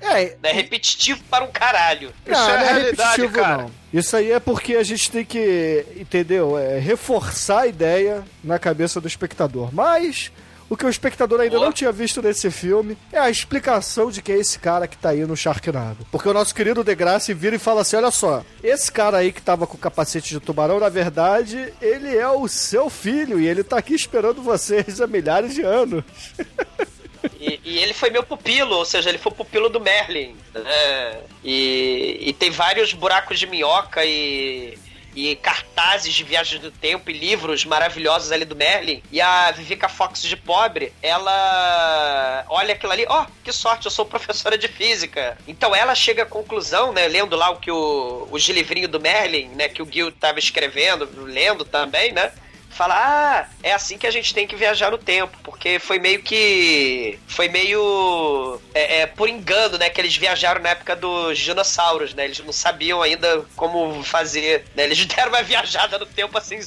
É, né, repetitivo para um caralho. Isso não, é não é realidade, repetitivo, cara. não. Isso aí é porque a gente tem que, entendeu? É, reforçar a ideia na cabeça do espectador. Mas o que o espectador ainda não tinha visto nesse filme é a explicação de que é esse cara que tá aí no Sharknado. Porque o nosso querido Degrassi vira e fala assim: olha só, esse cara aí que tava com o capacete de tubarão, na verdade, ele é o seu filho e ele tá aqui esperando vocês há milhares de anos. E, e ele foi meu pupilo, ou seja, ele foi o pupilo do Merlin. né? E, e tem vários buracos de minhoca e, e cartazes de viagem do tempo e livros maravilhosos ali do Merlin. E a Vivica Fox de pobre, ela olha aquilo ali, ó, que sorte, eu sou professora de física. Então ela chega à conclusão, né, lendo lá o que o, o livrinho do Merlin, né, que o Gil tava escrevendo, lendo também, né? Fala: Ah, é assim que a gente tem que viajar no tempo, porque foi meio que. Foi meio. É, é, por engano, né? Que eles viajaram na época dos dinossauros, né? Eles não sabiam ainda como fazer, né? Eles deram uma viajada no tempo assim.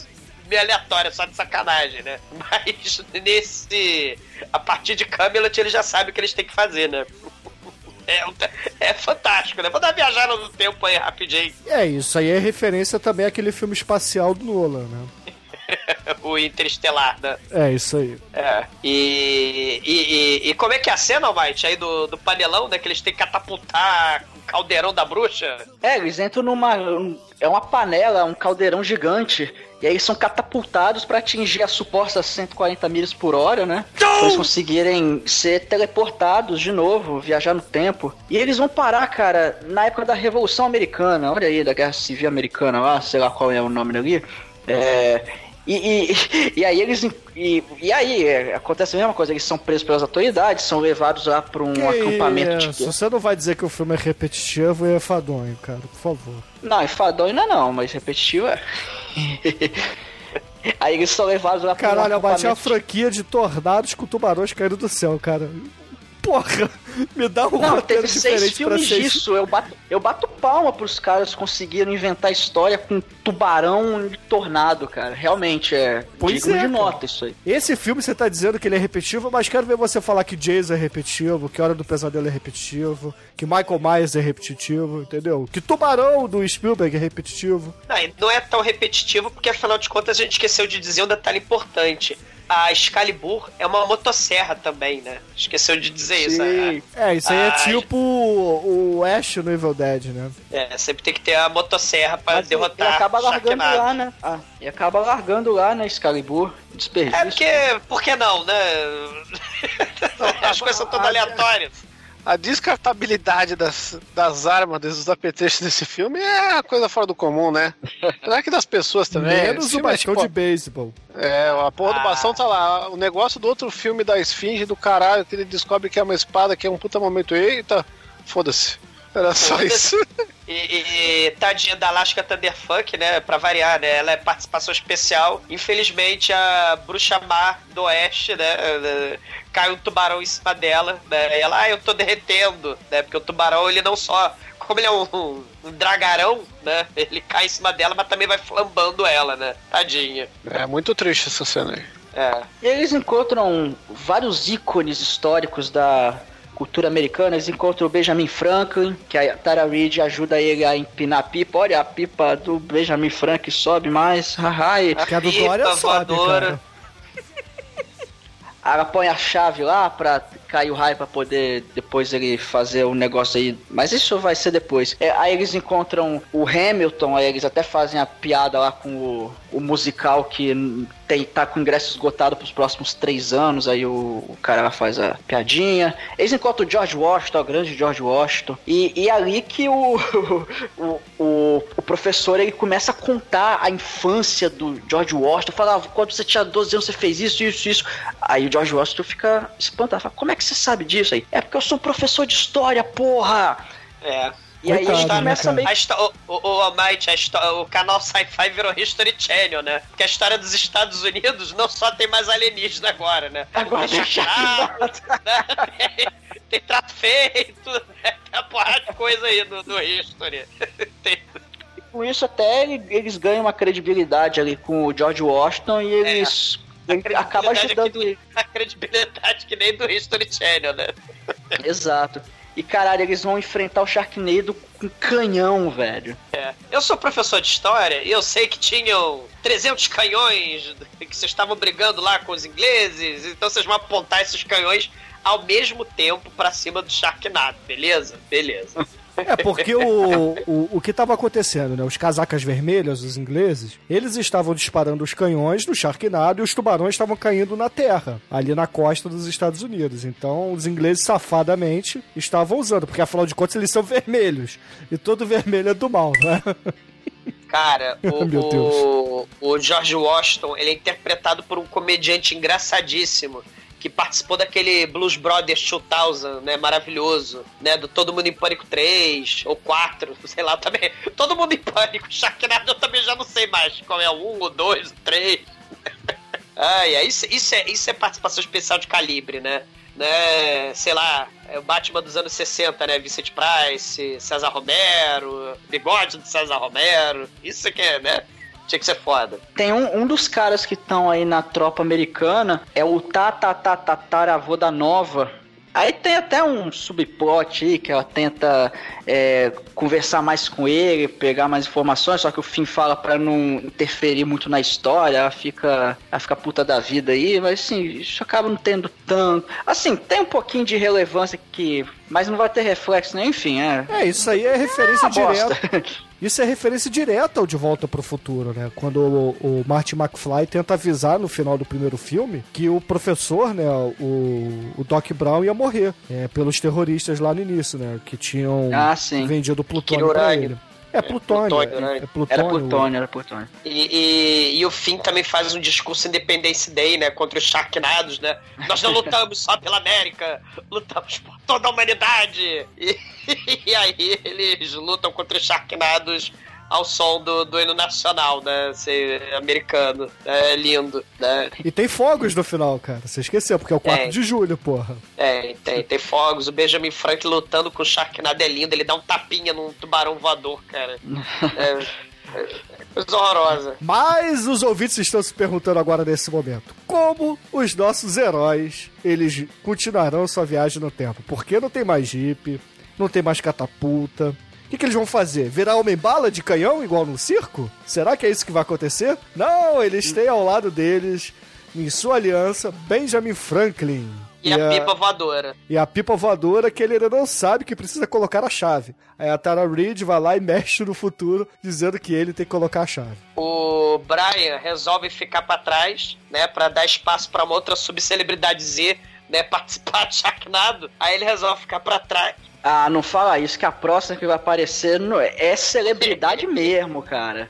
Meio aleatória, só de sacanagem, né? Mas nesse. A partir de Camelot eles já sabem o que eles têm que fazer, né? É, é fantástico, né? Vou dar viajada no tempo aí rapidinho. É, isso aí é referência também àquele filme espacial do Nolan, né? o Interestelar, né? É, isso aí. É. E, e, e, e como é que é a cena, Almighty, aí do, do panelão, né? Que eles têm que catapultar o caldeirão da bruxa? É, eles entram numa. um- é uma panela, um caldeirão gigante. E aí são catapultados pra atingir a suposta 140 milhas por hora, né? Pra eles conseguirem ser teleportados de novo, viajar no tempo. E eles vão parar, cara, na época da Revolução Americana. Olha aí, da Guerra Civil Americana lá, sei lá qual é o nome dali. É. E, e, e aí eles. E, e aí, é, acontece a mesma coisa, eles são presos pelas autoridades, são levados lá pra um acampamento de isso? Você não vai dizer que o filme é repetitivo e é fadonho, cara, por favor. Não, enfadonho não é não, mas repetitivo é. Aí eles são levados lá pra um Caralho, eu bati a franquia de tornados com tubarões caindo do céu, cara. Porra, me dá um Não, teve seis filmes ser disso. Eu bato, eu bato palma pros caras conseguiram inventar história com tubarão e tornado, cara. Realmente é Pois digno é, de nota isso aí. Esse filme você tá dizendo que ele é repetitivo, mas quero ver você falar que Jason é repetitivo, que Hora do Pesadelo é repetitivo, que Michael Myers é repetitivo, entendeu? Que Tubarão do Spielberg é repetitivo. Não, não é tão repetitivo, porque afinal de contas a gente esqueceu de dizer um detalhe importante. A Excalibur é uma motosserra também, né? Esqueceu de dizer isso. Sim. É, isso aí é Ah, tipo o, Ash no Evil Dead, né? É, sempre tem que ter a motosserra pra Mas derrotar ele acaba largando Sharknado. lá, né? Ah, e acaba largando lá na Excalibur. Desperdício. É porque, por que não, né? As coisas são todas aleatórias. A descartabilidade das, das armas, dos apetrechos desse filme é uma coisa fora do comum, né? Não é que das pessoas também. Menos o filme é, bastão tipo, de beisebol. É, a porra do Ah. bastão tá lá. O negócio do outro filme da Esfinge do caralho, que ele descobre que é uma espada, que é um puta momento. Eita, foda-se. Era só isso. E, e- e tadinha da Alaska Thunderfuck, né? Pra variar, né? Ela é participação especial. Infelizmente, a bruxa má do oeste, né? Cai um tubarão em cima dela, né? E ela, ah, eu tô derretendo, né? Porque o tubarão, ele não só. Como ele é um, um, um dragarão, né? Ele cai em cima dela, mas também vai flambando ela, né? Tadinha. É muito triste essa cena aí. É. E eles encontram vários ícones históricos da cultura americana. Eles encontram o Benjamin Franklin, que a Tara Reid ajuda ele a empinar a pipa. Olha, a pipa do Benjamin Franklin sobe mais. Haha, e Que a do Glória sobe, cara. ela põe a chave lá pra cair o raio pra poder depois ele fazer o negócio aí. Mas isso vai ser depois. É, aí eles encontram o Hamilton, aí eles até fazem a piada lá com o, o musical que tem, tá com ingresso esgotado pros próximos três anos. Aí o, o cara faz a piadinha. Eles encontram o George Washington, o grande George Washington. E, e ali que o, o, o, o professor ele começa a contar a infância do George Washington. Fala, ah, quando você tinha 12 anos você fez isso, isso, isso. Aí o George Washington fica espantado. Fala, como é que você sabe disso aí? É porque eu sou um professor de história, porra! É. E aí Coitado, ele né, começa meio A o, o, o Almighty, a o canal Sci-Fi virou History Channel, né? Porque a história dos Estados Unidos não só tem mais alienígena agora, né? Agora tem tem Sharknado, né? tem trato feito, né? tem uma porrada de coisa aí no, no History. Tem- com isso até ele- eles ganham uma credibilidade ali com o George Washington e eles ele acaba credibilidade ajudando aqui- ele. A credibilidade que nem do History Channel, né? Exato. E caralho, eles vão enfrentar o Sharknado com canhão, velho. É. Eu sou professor de história e eu sei que tinham 300 canhões que vocês estavam brigando lá com os ingleses, então vocês vão apontar esses canhões ao mesmo tempo pra cima do Sharknado, beleza? Beleza. É, porque o, o, o que estava acontecendo, né? Os casacas vermelhas, os ingleses, eles estavam disparando os canhões no Sharknado e os tubarões estavam caindo na terra, ali na costa dos Estados Unidos. Então, os ingleses safadamente estavam usando, porque afinal de contas eles são vermelhos. E todo vermelho é do mal, né? Cara, o, o, o George Washington, ele é interpretado por um comediante engraçadíssimo que participou daquele Blues Brothers 2000, né, maravilhoso, né, do Todo Mundo em Pânico 3 ou 4, sei lá, também. Todo Mundo em Pânico, Sharknado eu também já não sei mais qual é o 1, o 2, o 3. Ai, isso, isso, é, isso é participação especial de calibre, né? né? Sei lá, é o Batman dos anos 60, né? Vicente Price, César Romero, bigode do César Romero. Isso que é, né? Tinha que ser foda. Tem um, um dos caras que estão aí na tropa americana, é o Tatatataravô da Nova. Aí tem até um subplot aí que ela tenta é, conversar mais com ele, pegar mais informações, só que o Finn fala pra não interferir muito na história, ela fica, ela fica puta da vida aí, mas assim, isso acaba não tendo tanto. Assim, tem um pouquinho de relevância que. Mas não vai ter reflexo, né? Enfim, é. É, isso aí é referência bosta. direta. Isso é referência direta ao De Volta pro Futuro, né? Quando o, o Marty McFly tenta avisar no final do primeiro filme que o professor, né, o, o Doc Brown ia morrer é, pelos terroristas lá no início, né? Que tinham Ah, vendido plutônio urânio. ele. É plutônio, plutônio, é, urânio. é plutônio. Era plutônio, era plutônio. E, e, e o Finn também faz um discurso Independence Day, né? Contra os Sharknados, né? Nós não lutamos só pela América, lutamos por toda a humanidade. E, e aí eles lutam contra os Sharknados ao som do, do hino nacional, né? Ser americano. É lindo, né? E tem fogos no final, cara. Você esqueceu, porque é o 4 É. de julho, porra. É, tem, tem fogos. O Benjamin Franklin lutando com o Sharknado é lindo. Ele dá um tapinha num tubarão voador, cara. É, é coisa horrorosa. Mas os ouvintes estão se perguntando agora nesse momento: como os nossos heróis eles continuarão sua viagem no tempo? Porque não tem mais jipe, não tem mais catapulta. O que, que eles vão fazer? Virar homem-bala de canhão igual no circo? Será que é isso que vai acontecer? Não, eles têm ao lado deles, em sua aliança, Benjamin Franklin. E a pipa voadora. E a pipa voadora que ele ainda não sabe que precisa colocar a chave. Aí a Tara Reid vai lá e mexe no futuro, dizendo que ele tem que colocar a chave. O Brian resolve ficar pra trás, né? Pra dar espaço pra uma outra subcelebridade Z, né? Participar de Sharknado. Aí ele resolve ficar pra trás. Ah, não fala isso, que a próxima que vai aparecer no- é celebridade mesmo, cara.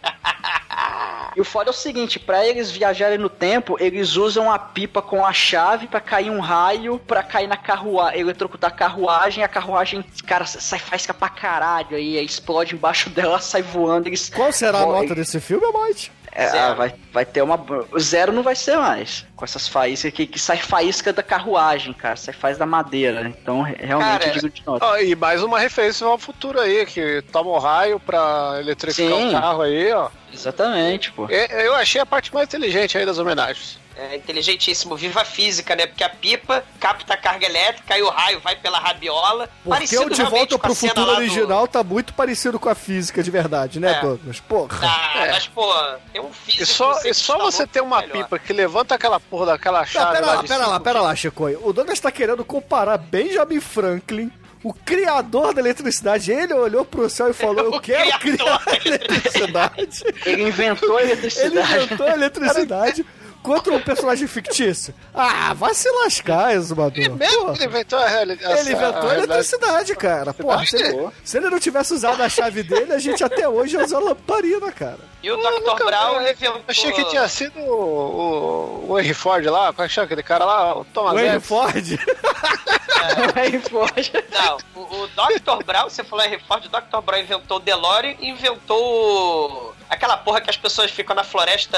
E o foda é o seguinte, pra eles viajarem no tempo, eles usam a pipa com a chave pra cair um raio, pra cair na carruagem, eletrocutar a carruagem, a carruagem, cara, sai faísca pra caralho aí, explode embaixo dela, sai voando, eles... Qual será a nota desse filme, Mike? É, ah, vai, vai ter uma. O zero não vai ser mais. Com essas faíscas aqui, que sai faísca da carruagem, cara. Sai faísca da madeira. Então, re- realmente, Cara, digo de nota. Ó, e mais uma referência ao futuro aí, que toma um raio pra eletrificar Sim. o carro aí, ó. Exatamente, pô. Eu achei a parte mais inteligente aí das homenagens. É inteligentíssimo. Viva a física, né? Porque a pipa capta a carga elétrica e o raio vai pela rabiola. Porque Parecido o De Volta a pro Futuro lá do- original tá muito parecido com a física de verdade, né, É. Douglas? Porra. Ah, mas, pô, tem um físico... E só, e só está você ter uma melhor. pipa que levanta aquela porra daquela Não, chave pera lá lá, pera lá, pera lá, Chico. O Douglas tá querendo comparar Benjamin Franklin, o criador da eletricidade. Ele olhou pro céu e falou: Eu O quero criar da eletricidade. Ele inventou a Ele eletricidade. inventou a eletricidade contra um personagem fictício. Ah, vai se lascar, Exumador. Ele mesmo Porra. ele inventou a realidade. Ele inventou a eletricidade, cara. Porra, se ele, se ele não tivesse usado a chave dele, a gente até hoje ia usar lamparina, cara. E o Dr. Brown inventou... Achei que tinha sido o, o, o Henry Ford lá, qual é que chama aquele cara lá? O Thomas O Henry. Ford. Não, o, o Dr. Brown, você falou Henry Ford, o Dr. Brown inventou o DeLorean e inventou aquela porra que as pessoas ficam na floresta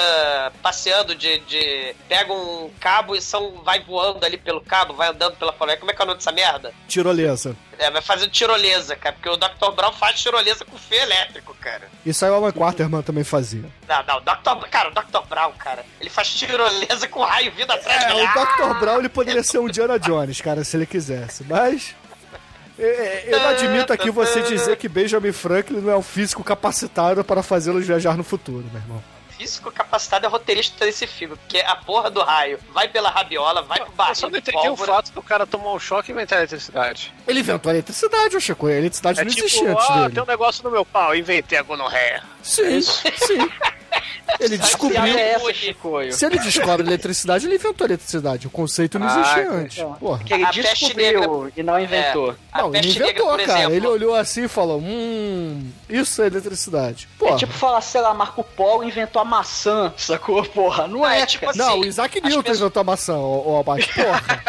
passeando de, de pegam um cabo e são vai voando ali pelo cabo, vai andando pela floresta. Como é que é o nome dessa merda? Tirolesa. É, vai fazendo tirolesa, cara, porque o Dr. Brown faz tirolesa com fio elétrico, cara. Isso aí o Alan Quarterman também fazia. Não, não, o Dr. Cara, o Dr. Brown, cara, ele faz tirolesa com raio vindo atrás É, o Dr. Brown ele poderia ser um Indiana Jones, cara, se ele quisesse. Mas. é, é, Eu não admito aqui você dizer que Benjamin Franklin não é um físico capacitado para fazê-los viajar no futuro, meu irmão. Físico capacitado é roteirista desse filme, porque a porra do raio vai pela rabiola, vai pro Eu barril só não entendi o fato do cara tomar um choque e inventar a eletricidade. Ele inventou a eletricidade, ô Chico. A eletricidade É não tipo, existia antes ah, dele. tem um negócio no meu pau, inventei a gonorreia. Sim, sim. Ele descobriu. é? Se ele descobre a eletricidade, ele inventou a eletricidade. O conceito não existia Ah, antes. Porra. Que ele A descobriu e não inventou. A Não, ele negra, inventou, por cara. exemplo. Ele olhou assim e falou: Hum, isso é eletricidade. Porra. É tipo falar, sei lá, Marco Polo inventou a maçã, sacou? Porra, não Ah, é, é tipo cara. Não, assim, o Isaac Newton pessoas- inventou a maçã, ô, ô Abaixo. Porra.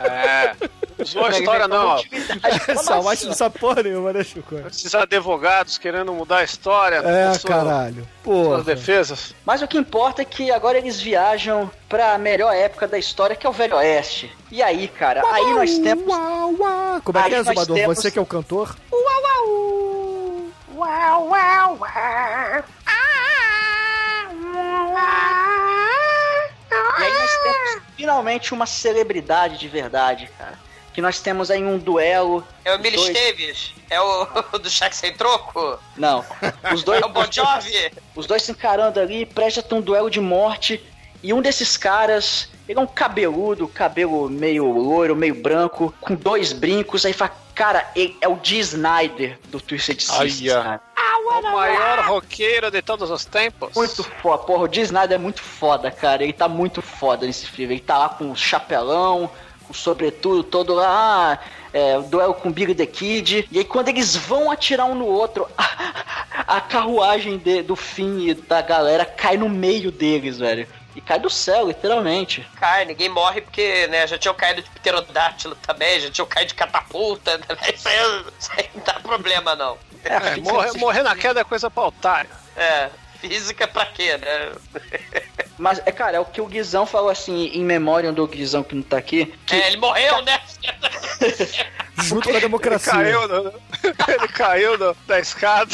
É. A Ele história não, White não sabe porra nenhuma, né, Chico? Esses advogados querendo mudar a história. É, sua- caralho. Suas Porra. defesas. Mas o que importa é que agora eles viajam pra melhor época da história, que é o Velho Oeste. E aí, cara, aí nós temos. Uau, uau. Como é que é, Zumbador? temos- Você que é o cantor? E aí nós temos finalmente uma celebridade de verdade, cara. Que nós temos aí um duelo. É o Emílio Dois. Esteves? É o do cheque sem troco? Não. Os dois. É o Bon Jovi? Os dois se encarando ali, presta ter um duelo de morte. E um desses caras, ele é um cabeludo, cabelo meio loiro, meio branco, com dois brincos. Aí fala, cara, ele é o Dee Snyder do Twisted Sisters, Ai, cara. O maior roqueiro de todos os tempos. Muito foda, porra, o Dee Snyder é muito foda, cara. Ele tá muito foda nesse filme. Ele tá lá com o chapelão, com o sobretudo todo lá, é, o duelo com o Big the Kid. E aí quando eles vão atirar um no outro, a, a carruagem de- do fim e da galera cai no meio deles, velho. E cai do céu, literalmente. Cai, ninguém morre porque, né, já tinham caído de pterodátilo também, já tinham caído de catapulta, né? Isso aí, isso aí não dá problema, não. É, morrer, morrer na queda é coisa pra otário. É, física pra quê, né? Mas, é, cara, é o que o Guizão falou assim, em memória do Guizão que não tá aqui. Que É, ele morreu, né? Junto com a Ele democracia. caiu, do- ele caiu do- da escada.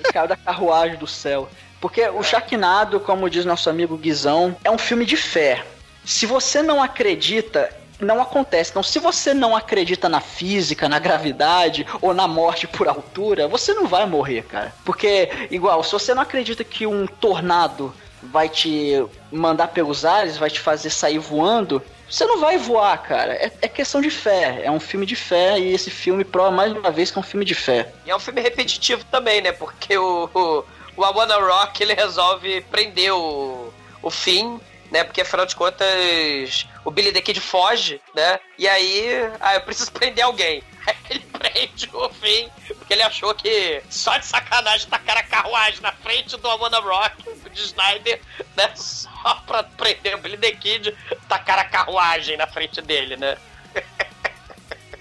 Ele caiu da carruagem do céu. Porque o Sharknado, como diz nosso amigo Guizão, é um filme de fé. Se você não acredita, não acontece. Então, se você não acredita na física, na gravidade ou na morte por altura, você não vai morrer, cara. Porque, igual, se você não acredita que um tornado vai te mandar pelos ares, vai te fazer sair voando, você não vai voar, cara. É, é questão de fé. É um filme de fé e esse filme prova mais uma vez que é um filme de fé. E é um filme repetitivo também, né? Porque o, o, o Rock, ele resolve prender o, o Finn, né? Porque afinal de contas, o Billy the Kid foge, né? E aí, ah, eu preciso prender alguém. Aí ele prende o Finn, porque ele achou que só de sacanagem tacar a carruagem na frente do I Wanna Rock, do Snyder, né? Só pra prender o Billy the Kid, tacar a carruagem na frente dele, né?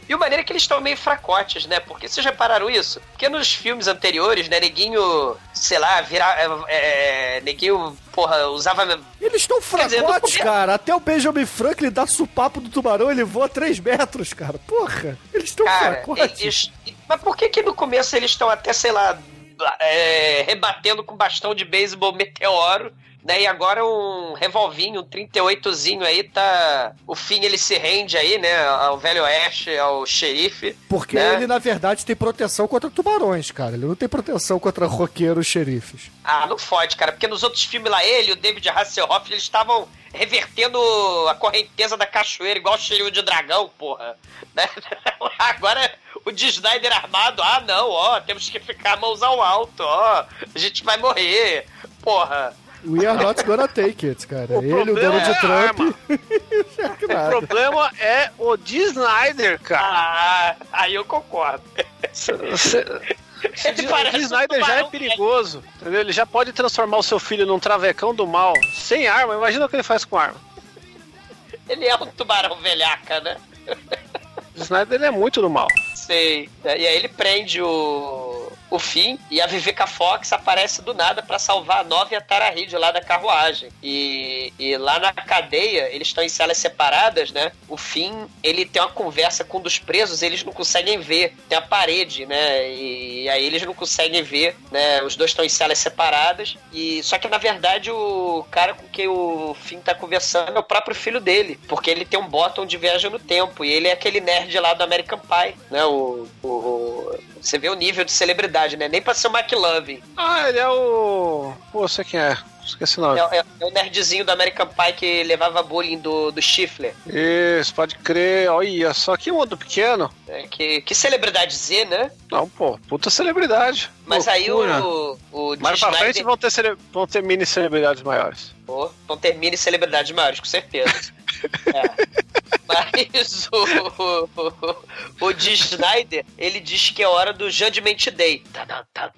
E o maneiro é que eles estão meio fracotes, né? Porque vocês repararam isso? Porque nos filmes anteriores, né, neguinho, sei lá, virar. É, é, neguinho, porra, usava. Eles estão dizer, fracotes, começo- cara. Até o Benjamin Franklin dá supapo do tubarão, ele voa 3 metros, cara. Porra, eles estão fracotes. eles. Mas por que que no começo eles estão até, sei lá, é, rebatendo com bastão de beisebol meteoro? Né, e agora um revolvinho, um 38zinho aí, tá. O fim ele se rende aí, né? Ao velho oeste, ao xerife. Porque né? ele, na verdade, tem proteção contra tubarões, cara. Ele não tem proteção contra roqueiros xerifes. Ah, não fode, cara, porque nos outros filmes lá, ele e o David Hasselhoff, eles estavam revertendo a correnteza da cachoeira, igual o cheirinho de dragão, porra. Né? Agora, o de Snyder armado, ah, não, ó, temos que ficar mãos ao alto, ó, a gente vai morrer, porra. We are not gonna take it, cara. O ele, o problema Donald é Trump o problema é o de Snyder, cara. Ah, aí eu concordo. O Ele de- parece o um Snyder já é perigoso. Entendeu? Ele já pode transformar o seu filho num travecão do mal sem arma. Imagina o que ele faz com arma. Ele é um tubarão velhaca, né? O Snyder ele é muito do mal. Sei. E aí ele prende o, o Finn e a Vivica Fox aparece do nada pra salvar a Nova e a Tara Reid lá da carruagem. E, e lá na cadeia, eles estão em celas separadas, né? O Finn, ele tem uma conversa com um dos presos, eles não conseguem ver. Tem a parede, né? E, aí eles não conseguem ver, né? Os dois estão em celas separadas. E só que na verdade o cara com quem o Finn tá conversando é o próprio filho dele, porque ele tem um botão de viagem no tempo e ele é aquele nerd lá do American Pie, né? O, o- o- você vê o nível de celebridade, né? Nem pra ser o McLovin. Ah, ele é o. Pô, sei quem é. Esqueci o nome. É, é- é o nerdzinho do American Pie que levava bullying do, do Stifler. Isso, pode crer. Olha, só que mundo pequeno. É, que, que celebridade Z, né? Não, pô, puta celebridade. Mas aí Loucura. o, o Mais pra frente vão ter, cele... vão ter mini celebridades maiores. Pô, não termine celebridades maiores, com certeza. É. Mas o, o, o Dee Snyder, ele diz que é hora do Judgment Day. Tá, tadá,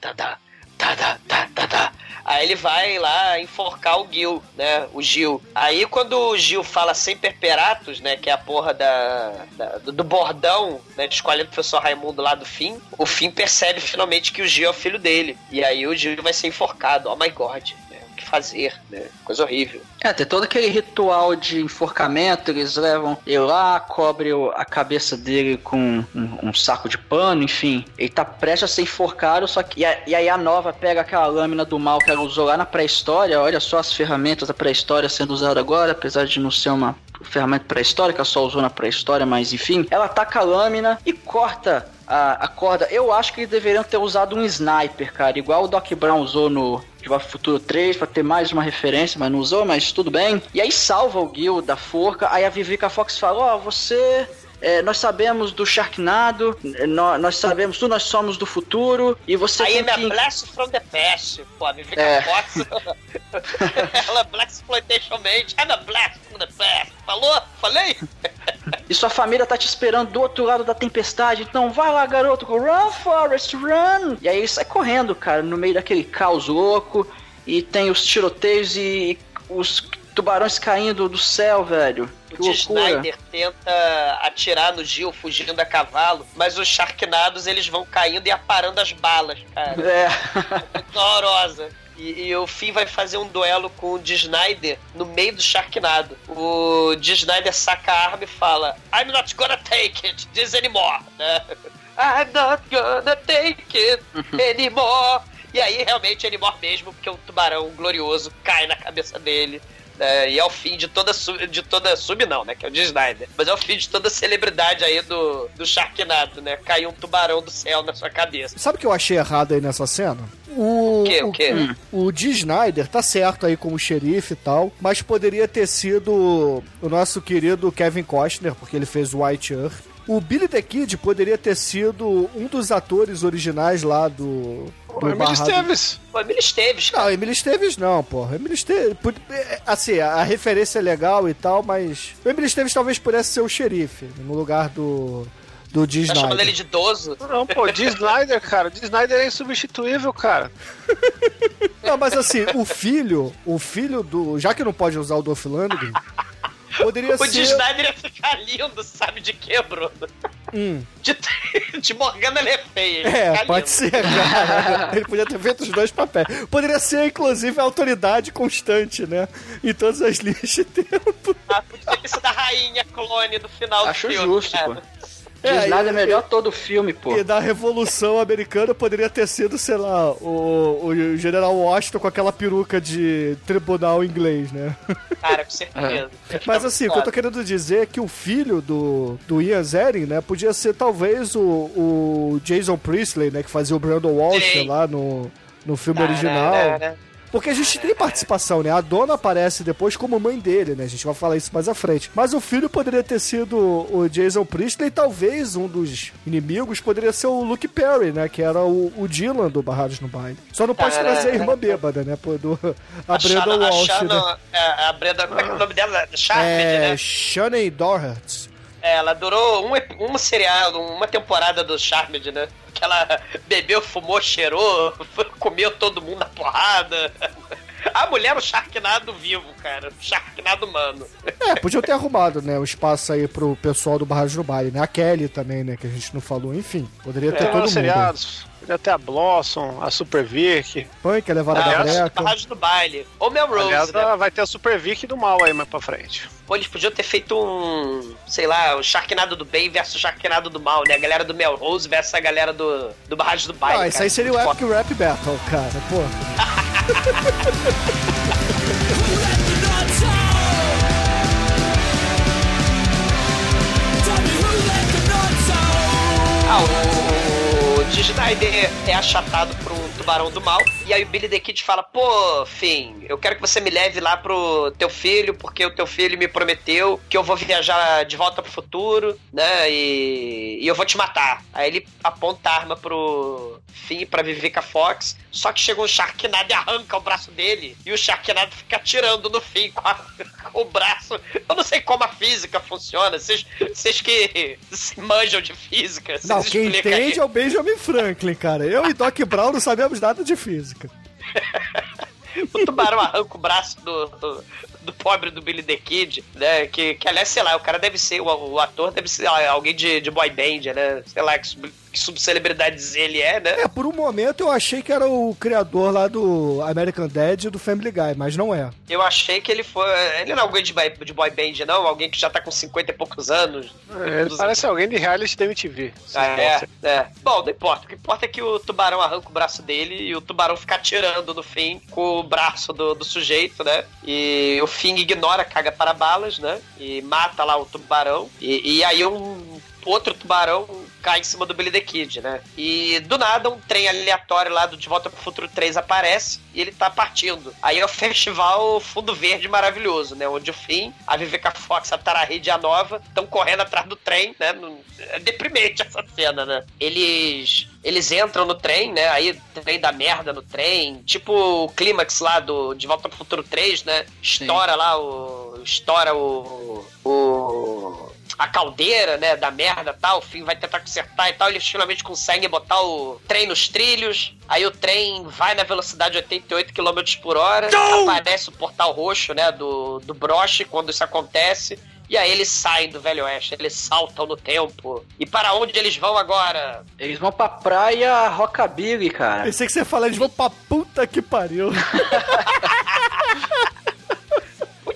tadá, tá, tadá. Aí ele vai lá enforcar o Gil, né? O Gil. Aí quando o Gil fala sem perperatos, né? Que é a porra da, da- do bordão, né? De escolher o professor Raimundo lá do fim, o fim percebe finalmente que o Gil é o filho dele. E aí o Gil vai ser enforcado. Oh my god. Que fazer, né? Coisa horrível. É, tem todo aquele ritual de enforcamento, eles levam ele lá, cobre a cabeça dele com um, um saco de pano, enfim. Ele tá prestes a ser enforcado, só que. E, a- e aí a nova pega aquela lâmina do mal que ela usou lá na pré-história, olha só as ferramentas da pré-história sendo usadas agora, apesar de não ser uma ferramenta pré-histórica, só usou na pré-história, mas enfim. Ela taca a lâmina e corta a, corda. Eu acho que eles deveriam ter usado um sniper, cara, igual o Doc Brown usou no Volta Futuro 3 pra ter mais uma referência, mas não usou, mas tudo bem. E aí salva o Gil da forca. Aí a Vivica Fox fala: Ó, você. É, nós sabemos do Sharknado, é, nó- nós, sabemos tudo, nós somos do futuro, e você Aí tem é que... minha Blast from the Past. Pô, a Vivica É. Ela é Black Exploitation Mage. I'm a Blast from the Past. Falou? Falei? E sua família tá te esperando do outro lado da tempestade, então vai lá, garoto, run, Forrest, run! E aí ele sai correndo, cara, no meio daquele caos louco, e tem os tiroteios e os tubarões caindo do céu, velho. Que O loucura. Snyder tenta atirar no Gil fugindo a cavalo, mas os Sharknados eles vão caindo e aparando as balas, cara. É. Muito horrorosa. E, e o Finn vai fazer um duelo com o Snyder no meio do Sharknado. O Snyder saca a arma e fala: I'm not gonna take it this anymore. Né? I'm not gonna take it anymore. E aí, realmente, anymore mesmo, porque o tubarão glorioso cai na cabeça dele. Né? e é o fim de toda sub, de toda sub não, né? Que é o Dee Snyder. Mas é o fim de toda celebridade aí do, do Sharknado, né? Caiu um tubarão do céu na sua cabeça. Sabe o que eu achei errado aí nessa cena? O, O quê? O quê? O, o Dee Snyder tá certo aí como xerife e tal, mas poderia ter sido o nosso querido Kevin Costner, porque ele fez White Earth. O Billy the Kid poderia ter sido um dos atores originais lá do. Do Emílio Barrado- Esteves. Pô, Emílio Esteves, cara. Não, Emílio Esteves não, porra. Emílio Esteves. é, Assim, a, referência é legal e tal, mas. O Emílio Esteves talvez pudesse ser o xerife, no lugar do. Do Dee Tá chamando ele de idoso? Não, pô, Dee Snyder, cara. Dee Snyder é insubstituível, cara. Não, mas assim, o filho, o filho do. Já que não pode usar o Dolph Lundgren, poderia O ser. Dee Snyder ia ficar lindo, sabe de quê, Bruno? Hum. De, de Morgana ele é feio. É, pode lindo. ser, cara. Ele podia ter feito os dois papéis. Poderia ser, inclusive, a autoridade constante, né? Em todas as linhas de tempo. Ah, podia ter sido a rainha clone do final Acho do filme. justo, cara. pô. É, Diz nada é e- melhor todo o filme, pô. E da Revolução Americana poderia ter sido, sei lá, o, o General Washington com aquela peruca de tribunal inglês, né? Cara, com certeza. Mas assim, o que eu tô querendo dizer é que o filho do, do Ian Ziering, né, podia ser talvez o, o Jason Priestley, né, que fazia o Brandon Walsh lá no, no filme Tá, original. Porque a gente tem participação, né? A dona aparece depois como mãe dele, né? A gente vai falar isso mais à frente. Mas o filho poderia ter sido o Jason Priestley talvez um dos inimigos poderia ser o Luke Perry, né? Que era o, o Dylan do Barrados no Baile. Só não pode trazer a irmã bêbada, né? Pô, Do, a A Brenda Shannon- a Walsh, Shannon- né? é, a Brenda, como é que é o nome dela? Sharped, É, né? Shanae Doherty. É, ela durou um, um seriado, uma temporada do Charmed, né? Que ela bebeu, fumou, cheirou, comeu todo mundo na porrada. A mulher era o Sharknado vivo, cara. O Sharknado humano. É, podiam ter arrumado, né? O espaço aí pro pessoal do Barrados no Baile, né? A Kelly também, né? Que a gente não falou. Enfim, poderia ter Tem todo mundo. seriados. Podia até a Blossom, a Super Vic. Punk, a levada da Aliás, breca. Rádio do baile. Ou Melrose, Aliás, né? vai ter a Super Vic do mal aí mais pra frente. Pô, eles podiam ter feito um, sei lá, o Sharknado do bem versus o Sharknado do mal, né? A galera do Melrose versus a galera do, do Barragem do Baile. Ah, isso aí seria o Epic Rap Battle, cara. Pô. Ah, Snyder é achatado um tubarão do mal. E aí o Billy the Kid fala: Pô, Finn, eu quero que você me leve lá pro teu filho, porque o teu filho me prometeu que eu vou viajar de volta pro futuro, né? E, e eu vou te matar. Aí ele aponta a arma pro Finn pra Vivica Fox. Só que chega um Sharknado e arranca o braço dele. E o Sharknado fica atirando no Finn com, a- com o braço. Eu não sei como a física funciona. Vocês que se manjam de física. Não, quem explicam aí. entende é o Benjamin Franklin, cara. Eu e Doc Brown não sabemos nada de física. o tubarão arranca o braço do, do, do pobre do Billy the Kid, né? Que, que aliás, sei lá, o cara deve ser, o, o ator deve ser ah, alguém de, de boy band, né? Sei lá, que, que subcelebridades ele é, né? É, por um momento eu achei que era o criador lá do American Dad e do Family Guy, mas não é. Eu achei que ele foi. Ele não é alguém de boy, de boy band, não? Alguém que já tá com 50 e poucos anos. É, Ele parece alguém de reality da MTV. Ah, é, é. Bom, não importa. O que importa é que o tubarão arranca o braço dele e o tubarão fica atirando no fim com o braço do, do sujeito, né? E o Finn ignora, caga para balas, né? E mata lá o tubarão. E, e aí um outro tubarão cai em cima do Billy the Kid, né? E do nada um trem aleatório lá do De Volta pro Futuro 3 aparece e ele tá partindo. Aí é o festival Fundo Verde maravilhoso, né? Onde o Finn, a Vivica Fox, a Tara Reid e a Nova estão correndo atrás do trem, né? É deprimente essa cena, né? Eles eles entram no trem, né? Aí trem da merda no trem, tipo o clímax lá do De Volta pro Futuro 3, né? Estoura lá o estoura o o a caldeira, né, da merda e tal, o Finn vai tentar consertar e tal, eles finalmente conseguem botar o trem nos trilhos, aí o trem vai na velocidade de 88 km por hora, aparece o portal roxo, né, do, do broche quando isso acontece, e aí eles saem do Velho Oeste, eles saltam no tempo. E para onde eles vão agora? Eles vão pra praia Rockabilly, cara. Pensei que você ia falar, eles vão pra puta que pariu.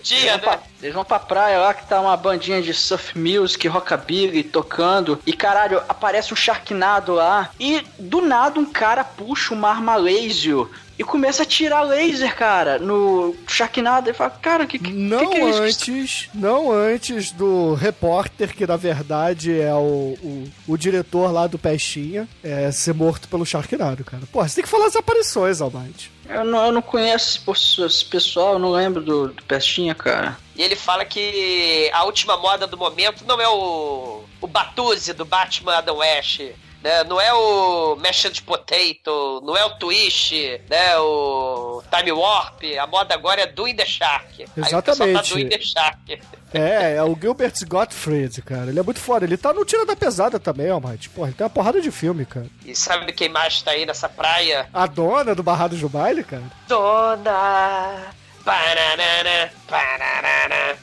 Podia, Eles vão, né? pra, eles vão pra praia lá que tá uma bandinha de surf music, rockabilly tocando. E caralho, aparece um Sharknado lá. E do nada um cara puxa uma arma laser e começa a tirar laser, cara, no Sharknado. E fala, cara, que, que, Não que, que é isso? antes, não antes do repórter, que na verdade é o, o, o diretor lá do Pestinha, é, ser morto pelo Sharknado, cara. Pô, você tem que falar as aparições, Almighty. Eu não, eu não conheço esse pessoal, eu não lembro do, do Pestinha, cara. E ele fala que a última moda do momento não é o, o Batuzzi do Batman Adam West, né? Não é o Mashed Potato, não é o Twist, né? O Time Warp. A moda agora é Do in the Shark. Aí o tá Exatamente. Do in the Shark. É, é o Gilbert Gottfried, cara. Ele é muito foda. Ele tá no Tira da Pesada também, Almighty. Pô, ele tem uma porrada de filme, cara. E sabe quem mais tá aí nessa praia? A dona do Barrados do Baile, cara. Dona. Bananana, bananana,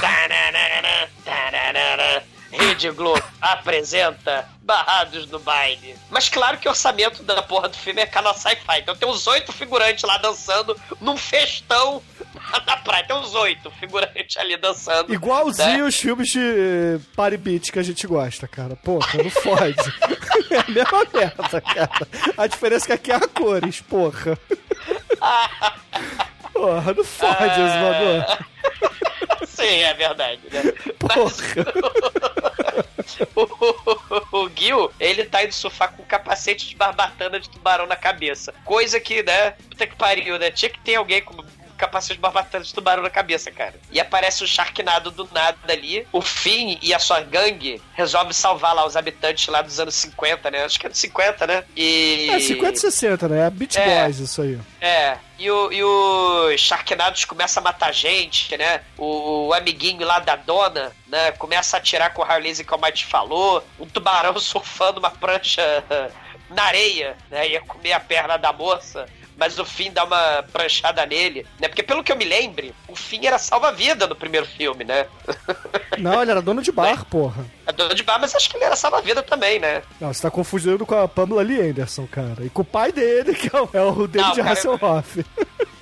bananana, bananana. Rede Globo apresenta Barrados no Baile. Mas claro que o orçamento da porra do filme é canal sci-fi. Então tem uns oito figurantes lá dançando num festão na praia. Tem uns oito figurantes ali dançando. Igualzinho né? os filmes de eh, party beat que a gente gosta, cara. Porra, não fode. é a mesma merda, cara. A diferença é que aqui é a cores, porra. Porra, não fode, Osvaldo. Sim, é verdade, né? Porra. o, o Gil, ele tá indo surfar com um capacete de barbatana de tubarão na cabeça. Coisa que, né? Puta que pariu, né? Tinha que ter alguém com capacete de barbatana de tubarão na cabeça, cara. E aparece o Sharknado do nada ali. O Finn e a sua gangue resolvem salvar lá os habitantes lá dos anos 50, né? Acho que é dos 50, né? E... É 50 e 60, né? É Beach É. Boys isso aí. É, e, o, e os Sharknados começam a matar gente, né? O, o amiguinho lá da dona, né? Começa a atirar com o Harley que o Mike falou. Um tubarão surfando uma prancha na areia, né? Ia comer a perna da moça. Mas o Finn dá uma pranchada nele, né? Porque pelo que eu me lembre, o Finn era salva-vida no primeiro filme, né? Não, ele era dono de bar, porra. É dono de bar, mas acho que ele era salva-vida também, né? Não, você tá confundindo com a Pamela Lee Anderson, cara. E com o pai dele, que é o, é o David Hasselhoff.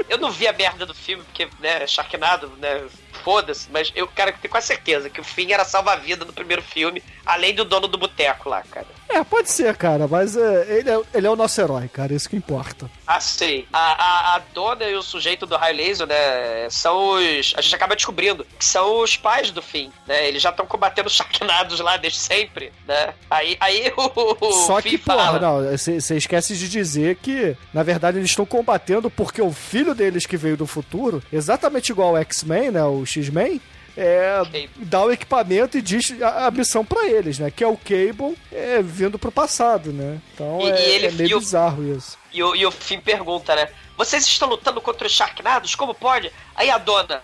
Eu não vi a merda do filme, porque, né, Sharknado, né, foda-se, mas eu, cara, tenho quase certeza que o Finn era salva-vida no primeiro filme, além do dono do boteco lá, cara. É, pode ser, cara, mas é, ele, é, ele é o nosso herói, cara, isso que importa. Ah, sei. A, a, a dona e o sujeito do High Laser, né, são os... A gente acaba descobrindo que são os pais do Finn, né, eles já estão combatendo os Sharknados lá desde sempre, né. Aí, aí o, o Só Finn que, porra, fala... não, você esquece de dizer que, na verdade, eles estão combatendo porque o filho deles que veio do futuro, exatamente igual ao X-Men, né, o X-Men, é, dá o equipamento e diz a, a missão pra eles, né, que é o Cable é, vindo pro passado, né. Então E- é, e ele- é meio e o- bizarro isso. E o, e o Finn pergunta, né? Vocês estão lutando contra os Sharknados? Como pode? Aí a dona.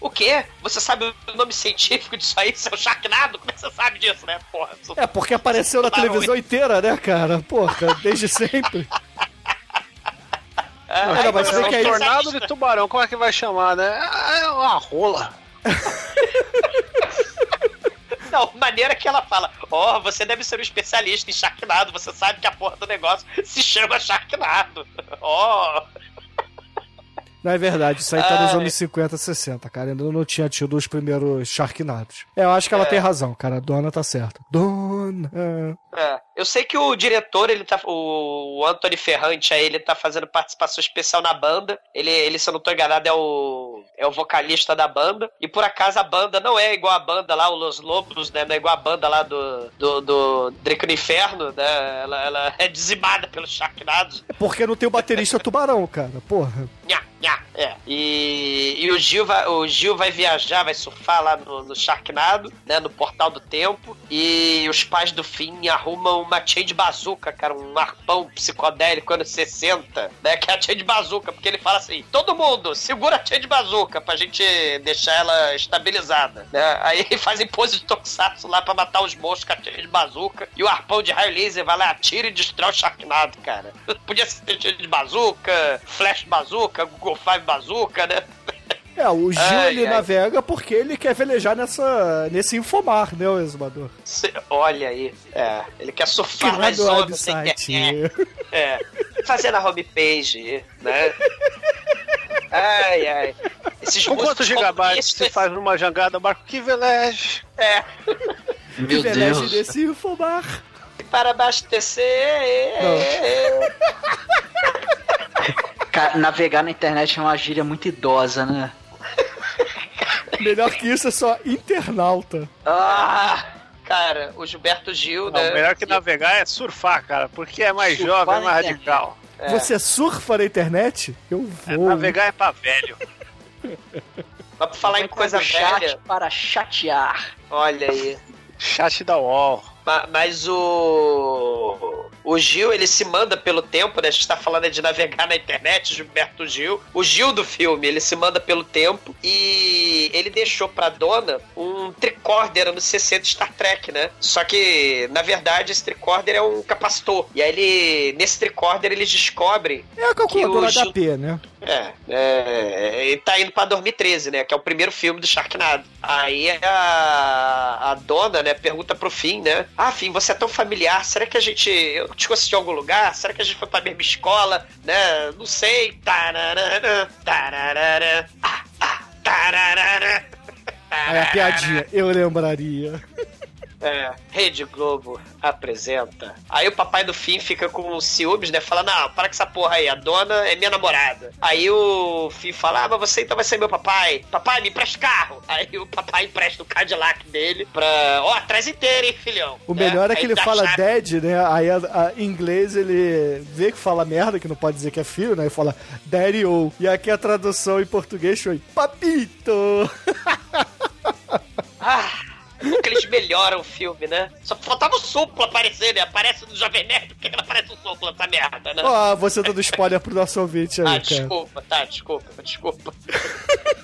O quê? Você sabe o nome científico disso aí? Seu Sharknado? Como é que você sabe disso, né? Porra. sou- É, porque apareceu na televisão inteira, né, cara? Porra, desde sempre. É, Não, mas é você um quer ir- tornado de tubarão, como é que vai chamar, né? É uma rola. Não, maneira que ela fala, ó, você deve ser um especialista em Sharknado, você sabe que a porra do negócio se chama Sharknado. Ó, Não é verdade, isso aí tá nos Ai. anos 50, 60, cara. Ainda não tinha tido os primeiros Sharknados. É, eu acho que ela É. tem razão, cara. A dona tá certa. Dona. É, eu sei que o diretor, ele tá. O Anthony Ferrante aí, ele tá fazendo participação especial na banda. Ele, ele, se eu não tô enganado, é o. É o vocalista da banda. E por acaso a banda não é igual a banda lá, o Los Lobos, né? Não é igual a banda lá do. do, do Drake no Inferno, né? Ela, ela é dizimada pelos Sharknados. É porque não tem o baterista tubarão, cara. Porra. Nha, nha, é. E, e o, Gil vai, o Gil vai viajar, vai surfar lá no, no Sharknado, né? No Portal do Tempo. E os pais do Finn arrumam uma de bazuca, cara. Um arpão psicodélico anos 60, né? Que é a chain de bazuca. Porque ele fala assim: todo mundo, segura a de bazuca pra gente deixar ela estabilizada, né? Aí fazem pose de tokusatsu lá pra matar os monstros com a chain de bazuca. E o arpão de raio laser vai lá, atira e destrói o Sharknado, cara. Podia ser de bazuca, flash bazuca, Google Five bazuca, né? É, o Gil Ai, ele ai. navega porque ele quer velejar nessa, nesse infomar, né, o exumador? Cê- olha aí, é, ele quer surfar nas ondas do sem site. internet. É, fazendo a homepage, né? Ai, ai. Esses Com quantos gigabytes comunistas- faz numa jangada barco? Que veleje. É, Meu Veleje Deus. nesse infomar. para abastecer. Cara, navegar na internet é uma gíria muito idosa, né? Melhor que isso é só internauta. Ah, cara, o Gilberto Gil, Não, né? o melhor que navegar é surfar, cara, porque é mais Surfar jovem, é mais internet. radical. É. Você surfa na internet? Eu É, vou. navegar é pra velho. Mas pra falar em coisa o chat velha, para chatear. olha aí. Chat da UOL. Ma- Mas o. O Gil, ele se manda pelo tempo, né? A gente tá falando de navegar na internet, Gilberto Gil. O Gil do filme, ele se manda pelo tempo e ele deixou pra dona um tricorder anos 60 Star Trek, né? Só que, na verdade, esse tricorder é um capacitor. E aí ele, nesse tricorder, eles descobrem É a calculadora Que o Gil- HP, né? é, é, ele tá indo pra 2013, né? Que é o primeiro filme do Sharknado. Aí a, a dona, né, pergunta pro Finn, né? Ah, Finn, você é tão familiar, será que a gente. Eu te conheci em algum lugar? Será que a gente foi pra mesma escola? Né? Não sei. Tararara, tararara, ah, ah, tararara. Aí a piadinha, eu lembraria. É, Rede Globo apresenta. Aí o papai do Finn fica com ciúmes, né? Fala, não, para com essa porra aí, a dona é minha namorada. Aí o Finn fala, ah, mas você então vai ser meu papai. Papai, me empresta carro. Aí o papai empresta o Cadillac dele pra... Ó, traz inteiro, hein, filhão. O melhor é Aí que ele fala chave. dad, né? Aí a- a- em inglês ele vê que fala merda, que não pode dizer que é filho, né? E fala daddy ou. E aqui a tradução em português foi papito. Como que eles melhoram o filme, né? Só faltava o Supla aparecer, né? Aparece no Jovem Nerd, por que não aparece o Supla nessa merda, né? Ó, você dando spoiler pro nosso ouvinte aí, Ah, cara. desculpa, tá, desculpa, desculpa.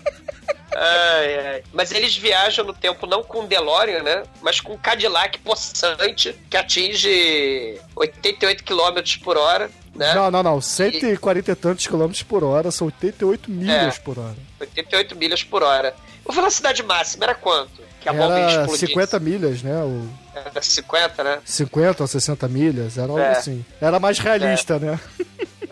Ai, ai. Mas eles viajam no tempo não com DeLorean, né? Mas com um Cadillac possante que atinge 88 km por hora, né? Não, não, não. 140 e tantos quilômetros por hora, são 88 milhas É. por hora. 88 milhas por hora. A velocidade máxima era quanto? Que a bomba Era explodir? 50 milhas, né? O Era 50, né? 50 ou 60 milhas, era algo É. assim. Era mais realista, né?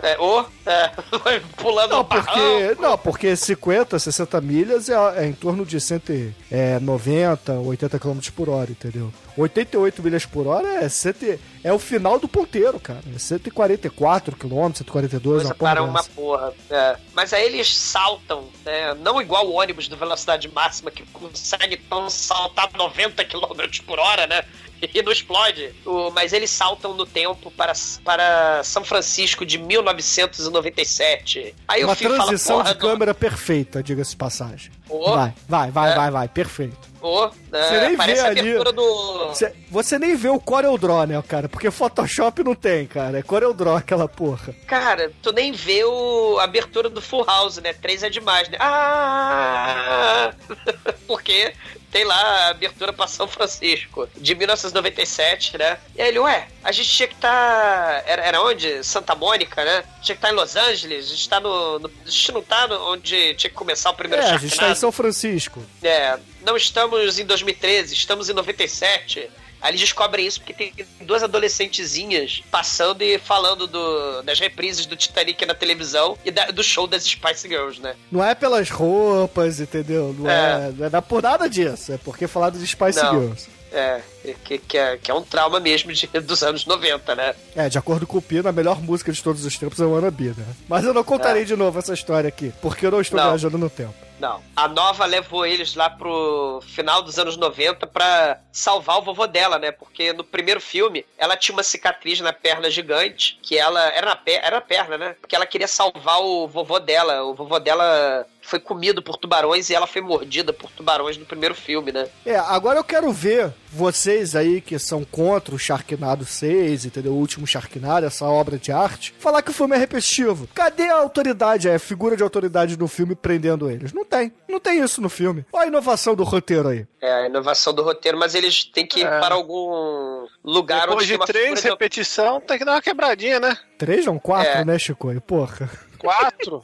É, ou, é, pulando Não, porque, não, porque 50, 60 milhas é, é em torno de 190, 80 km por hora, entendeu? 88 milhas por hora é, 100, é o final do ponteiro, cara. É 144 km, 142, coisa para uma porra. É. Mas aí eles saltam, né? Não igual o ônibus do velocidade máxima que consegue tão saltar 90 km por hora, né? E não explode. O- mas eles saltam no tempo para, para São Francisco de 1997. Aí Uma o fala, transição porra, de câmera perfeita, diga-se de passagem. Ô. Vai, vai, vai, É. vai, vai, perfeito. Ô, né? Você nem Parece vê a ali- abertura do... Você, você nem vê o Corel Draw, né, cara? Porque Photoshop não tem, cara. É Corel Draw aquela porra. Cara, tu nem vê o... a abertura do Full House, né? Três é demais, né? Ah! Porque tem lá a abertura pra São Francisco, de 1997, né? E aí ele, ué, a gente tinha que estar. Era, era onde? Santa Mônica, né? Tinha que estar em Los Angeles, a gente tá no. no- a gente não tá no- onde tinha que começar o primeiro É, a gente tá em. São Francisco. É, não estamos em 2013, estamos em 97. Aí eles descobrem isso porque tem duas adolescentezinhas passando e falando do- das reprises do Titanic na televisão e da- do show das Spice Girls, né? Não é pelas roupas, entendeu? Não é, É. não é por nada disso. É porque falaram de Spice Não. Girls. É, que, que, é, que é um trauma mesmo de- dos anos 90, né? É, de acordo com o Pino, a melhor música de todos os tempos é Wanna Be, né? Mas eu não contarei de novo essa história aqui, porque eu não estou É. Não. viajando no tempo. Não. A nova levou eles lá pro final dos anos 90 pra salvar o vovô dela, né? Porque no primeiro filme ela tinha uma cicatriz na perna gigante, que ela. Era na, per- era na perna, né? Porque ela queria salvar o vovô dela. O vovô dela foi comido por tubarões e ela foi mordida por tubarões no primeiro filme, né? É, agora eu quero ver vocês aí que são contra o Sharknado 6, entendeu? O último Sharknado, essa obra de arte, falar que o filme é repetitivo. Cadê a autoridade, a figura de autoridade no filme prendendo eles? Não tem. Não tem isso no filme. Olha a inovação do roteiro aí. É a inovação do roteiro, mas eles têm que ir É. para algum lugar Depois onde de três de- repetição, tem que dar uma quebradinha, né? Três, não? Quatro, É. né, Chico? Porra. Quatro?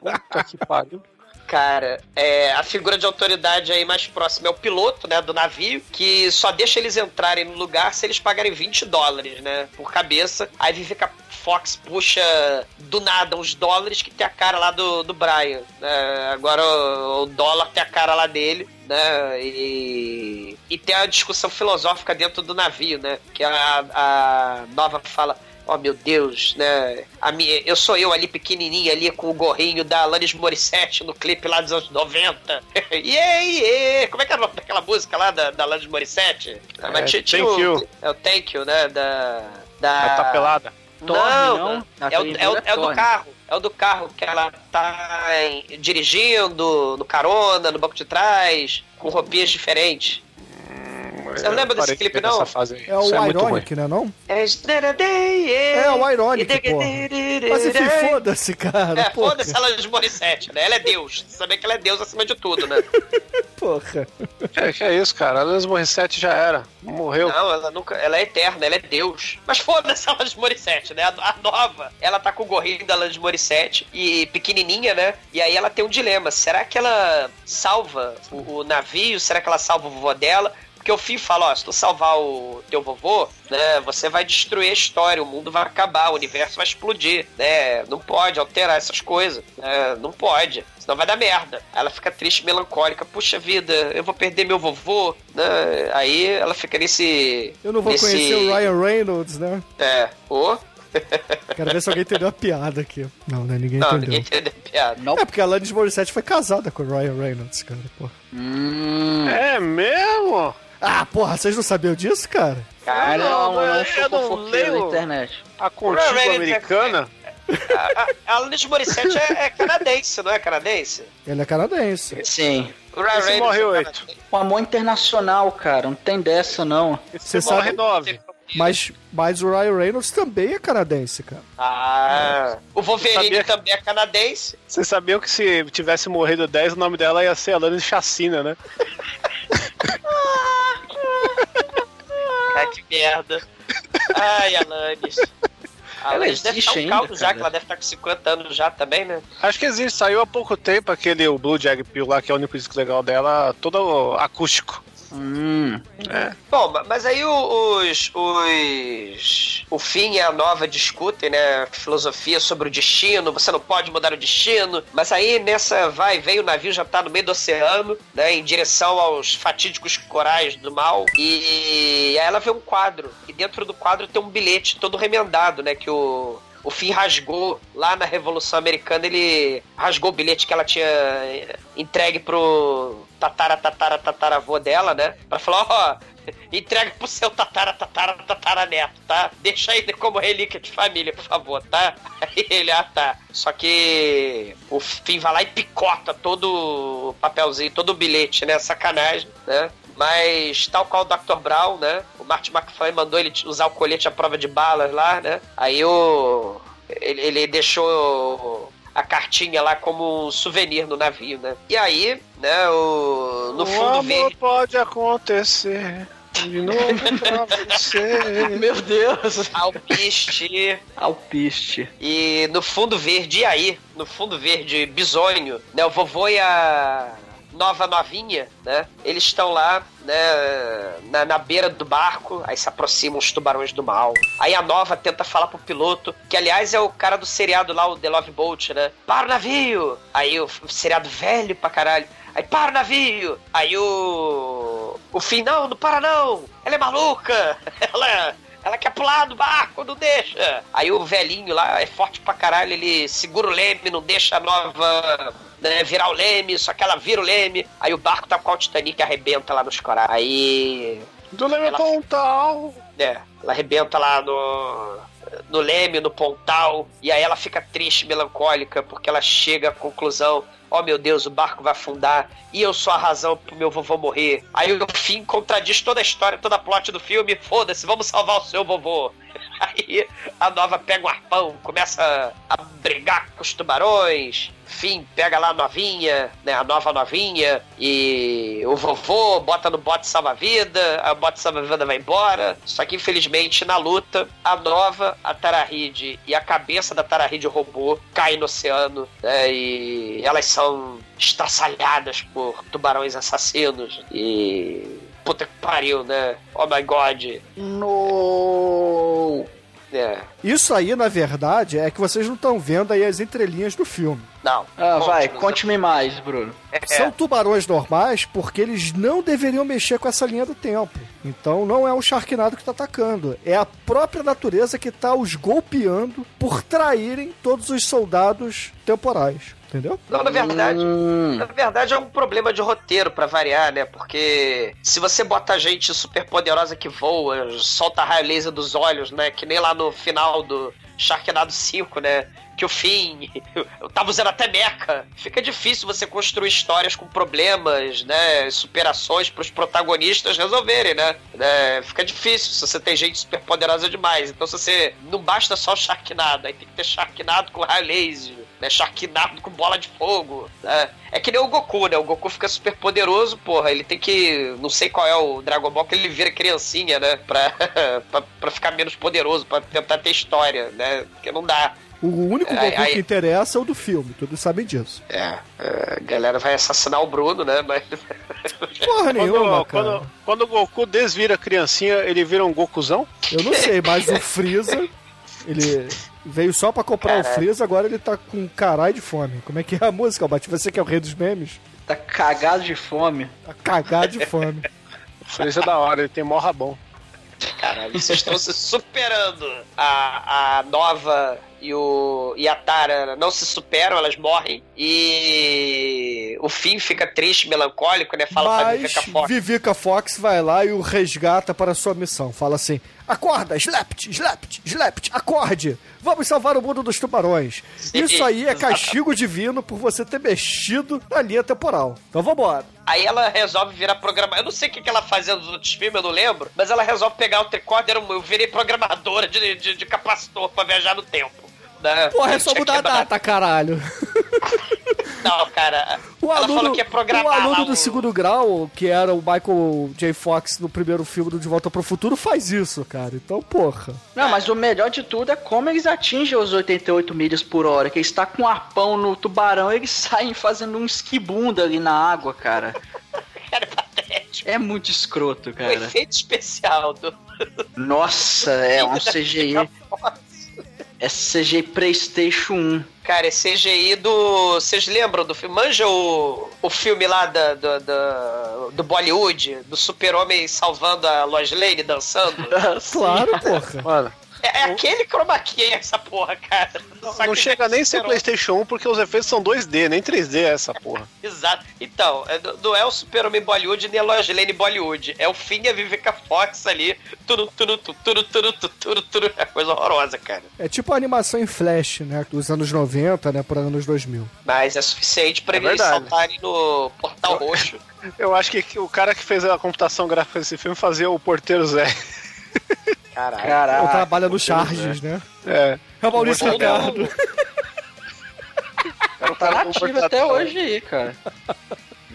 Puta que pariu. Cara, é, a figura de autoridade aí mais próxima é o piloto, né, do navio, que só deixa eles entrarem no lugar se eles pagarem 20 dólares, né, por cabeça. Aí Vivica Fox puxa do nada uns dólares que tem a cara lá do, do Brian. né? Agora o, o dólar tem a cara lá dele. Né, e, e tem a discussão filosófica dentro do navio, né? Que a, a nova fala: Oh meu Deus, né? A minha, eu sou eu ali pequenininha ali com o gorrinho da Alanis Morissette no clipe lá dos anos 90. e aí, como é que era daquela música lá da, da Alanis Morissette? Ah, mas tinha- tinha Thank You. É o Thank You, né? Da. da... Ela tá pelada. Torne, não, não? não. É, o, é, o, primeira é o do carro. É o do carro que ela tá em- dirigindo, no carona, no banco de trás, com roupinhas diferentes. Você não lembra desse clipe, não? É o Isso é. Ironic, né, não? É, é É o Ironic, porra. Mas enfim, foda-se, cara. É, foda-se ela de Morissette, né? Ela é Deus. Você sabe que ela é Deus acima de tudo, né? Porra. Que, que é isso, cara? A Alanis Morissette já era. Morreu. Não, ela nunca. Ela é eterna, ela é Deus. Mas foda-se ela de Morissette, né? A, a nova, ela tá com o gorrinho da Alanis Morissette e pequenininha, né? E aí ela tem um dilema. Será que ela salva o, o navio? Será que ela salva o vovô dela? Porque o Finn fala, ó, se tu salvar o teu vovô, né, você vai destruir a história, o mundo vai acabar, o universo vai explodir, né? Não pode alterar essas coisas, né? Não pode, senão vai dar merda. Aí ela fica triste, melancólica, puxa vida, eu vou perder meu vovô, né? Aí ela fica nesse... Eu não vou nesse- conhecer o Ryan Reynolds, né? É, ô, Quero ver se alguém entendeu a piada aqui. Não, né? Ninguém não, entendeu. ninguém entendeu a piada. Não. É porque a Alanis Morissette foi casada com o Ryan Reynolds, cara. Porra. Hum, É mesmo? Ah, porra, vocês não sabiam disso, cara? cara, Não, não, eu não eu sou não leio. na internet. A contigo Ray- americana? A, a, a Alanis Morissette é, é canadense, não é canadense? Ele é canadense. Sim. O Ryan Esse Reynolds morreu é oito. canadense. Um amor internacional, cara. Não tem dessa, não. Você morre sabe- nove. Mas, mas o Ryan Reynolds também é canadense, cara. Ah, o Wolverine Sabia também é canadense. Vocês sabiam que se tivesse morrido 10, o nome dela ia ser Alanis Chacina, né? Ai, que merda. Ai, Alanis. Ela Alanis deve estar um ainda, caldo já, cara. que ela deve estar com 50 anos já também, né? Acho que existe, saiu há pouco tempo aquele o Blue Jag Pill lá, que é o único disco legal dela, todo acústico. Hum. Bom, ma- mas aí os, os. O fim e a nova discutem, né? Filosofia sobre o destino, você não pode mudar o destino. Mas aí nessa vai vem, o navio já tá no meio do oceano, né? Em direção aos fatídicos corais do mal. E aí ela vê um quadro. E dentro do quadro tem um bilhete todo remendado, né? Que o. O Finn rasgou lá na Revolução Americana, ele rasgou o bilhete que ela tinha eh, entregue pro tatara, tatara, tataravô dela, né? Pra falar, ó, entrega pro seu tatara, tatara, tatara neto, tá? Deixa ele como relíquia de família, por favor, tá? Aí ele, ah, tá. Só que o Finn vai lá e picota todo o papelzinho, todo o bilhete, né? Sacanagem, né? Mas, tal qual o Dr. Brown, né? O Martin McFly mandou ele usar o colete à prova de balas lá, né? Aí o. Ele, ele deixou a cartinha lá como um souvenir no navio, né? E aí, né, o, no o fundo amor verde. pode acontecer. De novo pra você. Meu Deus! Alpiste Alpiste. e no fundo verde, e aí? No fundo verde, bisonho, né? O vovô e a nova novinha, né? Eles estão lá, né? Na, na beira do barco, aí se aproximam os tubarões do mal. Aí a nova tenta falar pro piloto, que aliás é o cara do seriado lá, o The Love Boat, né? Para o navio! Aí o, o seriado velho pra caralho. Aí para o navio! Aí o. O fim, não, não para não! Ela é maluca! Ela. Ela quer pular do barco, não deixa! Aí o velhinho lá é forte pra caralho, ele segura o leme, não deixa a nova né, virar o leme, só que ela vira o leme. Aí o barco tá com o Titanic arrebenta lá nos corais. Aí. Do leme Ela- pontal. É, ela arrebenta lá no. No leme, no pontal, e aí ela fica triste, melancólica, porque ela chega à conclusão: oh meu Deus, o barco vai afundar, e eu sou a razão pro meu vovô morrer. Aí o fim contradiz toda a história, toda a plot do filme, foda-se, vamos salvar o seu vovô. Aí a nova pega um arpão, começa a brigar com os tubarões. Fim, pega lá a novinha, né? A nova novinha. E o vovô bota no bote salva-vida. A bote salva-vida vai embora. Só que infelizmente na luta, a nova, a Tarahide e a cabeça da Tarahide robô caem no oceano. Né, e elas são estraçalhadas por tubarões assassinos. E. Puta que pariu, né? Oh my god. No. É. Isso aí, na verdade, é que vocês não estão vendo aí as entrelinhas do filme. Não. Ah, vai, conte-me mais, Bruno. É. São tubarões normais porque eles não deveriam mexer com essa linha do tempo. Então não é um Sharknado que está atacando. É a própria natureza que está os golpeando por traírem todos os soldados temporais. Entendeu? Não, na verdade. Hum, Na verdade, é um problema de roteiro pra variar, né? Porque se você bota gente super poderosa que voa, solta raio laser dos olhos, né? Que nem lá no final do Sharknado 5, né? Que o fim. Eu tava usando até meca. Fica difícil você construir histórias com problemas, né? Superações pros protagonistas resolverem, né? né? Fica difícil se você tem gente super poderosa demais. Então, se você. Não basta só o Sharknado, aí tem que ter Sharknado com raio laser né? Sharknado com bola de fogo, né? É que nem o Goku, né? O Goku fica super poderoso, porra. Ele tem que. Não sei qual é o Dragon Ball que ele vira criancinha, né? Pra, pra, pra ficar menos poderoso, pra tentar ter história, né? Porque não dá. O único Ai, Goku ai. que interessa é o do filme, todos sabem disso. É, é, a galera vai assassinar o Bruno, né? Mas. Porra nenhuma, Quando, cara. quando, quando o Goku desvira a criancinha, ele vira um Gokuzão? Eu não sei, mas o Freeza, ele veio só pra comprar o Caralho. Freeza, agora ele tá com caralho de fome. Como é que é a música, Albate? Você que é o rei dos memes? tá cagado de fome. Tá cagado de fome. O Freeza é da hora, ele tem mó rabão. Caralho, vocês estão se superando. A, a nova e, o, e a Tara não se superam, elas morrem. E o Finn fica triste, melancólico, né? Fala pra Mas Vivica Fox. Vivica Fox vai lá e o resgata para a sua missão. Fala assim: Acorda, Slapt, Slapt, Slapt, acorde! Vamos salvar o mundo dos tubarões. Sim, Isso aí é exatamente. castigo divino por você ter mexido na linha temporal. Então vambora. Aí ela resolve virar programadora. Eu não sei o que, que ela fazia nos outros filmes, eu não lembro. Mas ela resolve pegar o tricorder. Eu virei programadora de, de, de capacitor pra viajar no tempo. Né? Porra, é só mudar a data, caralho. Não, cara. O ela aluno, falou que ia programar o aluno do o- segundo grau, que era o Michael J. Fox no primeiro filme do De Volta pro Futuro, faz isso, cara. Então, porra. Não, mas o melhor de tudo é como eles atingem os 88 milhas por hora. Que eles tá com um arpão no tubarão, eles saem fazendo um esquibunda ali na água, cara. Cara, é patético. É muito escroto, O cara. efeito especial do. Nossa, é um CGI. É CGI PlayStation 1. Cara, é CGI do. Vocês lembram do filme? Manja o, o filme lá da, do, do, do Bollywood, do super-homem salvando a Lois Lane dançando? Claro, porra. Mano, É, é aquele chroma key essa porra, cara. Não que chega nem ser. PlayStation 1 porque os efeitos são 2D, nem 3D é essa porra. Exato. Então, é, do- não é o super-homem Bollywood nem a Lois Lane Bollywood. É o fim e a Vivica Fox ali. Turu, turu, tu, turu, turu, tu, turu, turu. É coisa horrorosa, cara. É tipo a animação em Flash, né? Dos anos 90, né? Por anos 2000. Mas é suficiente pra É eles verdade. saltarem no portal roxo. Eu acho que que o cara que fez a computação gráfica desse filme fazia o Porteiro Zé. Caralho. Ou Caraca. trabalha no Charges, né? É. É o Maurício Ou Ricardo. o Tá cara nativo portador. até hoje aí, cara.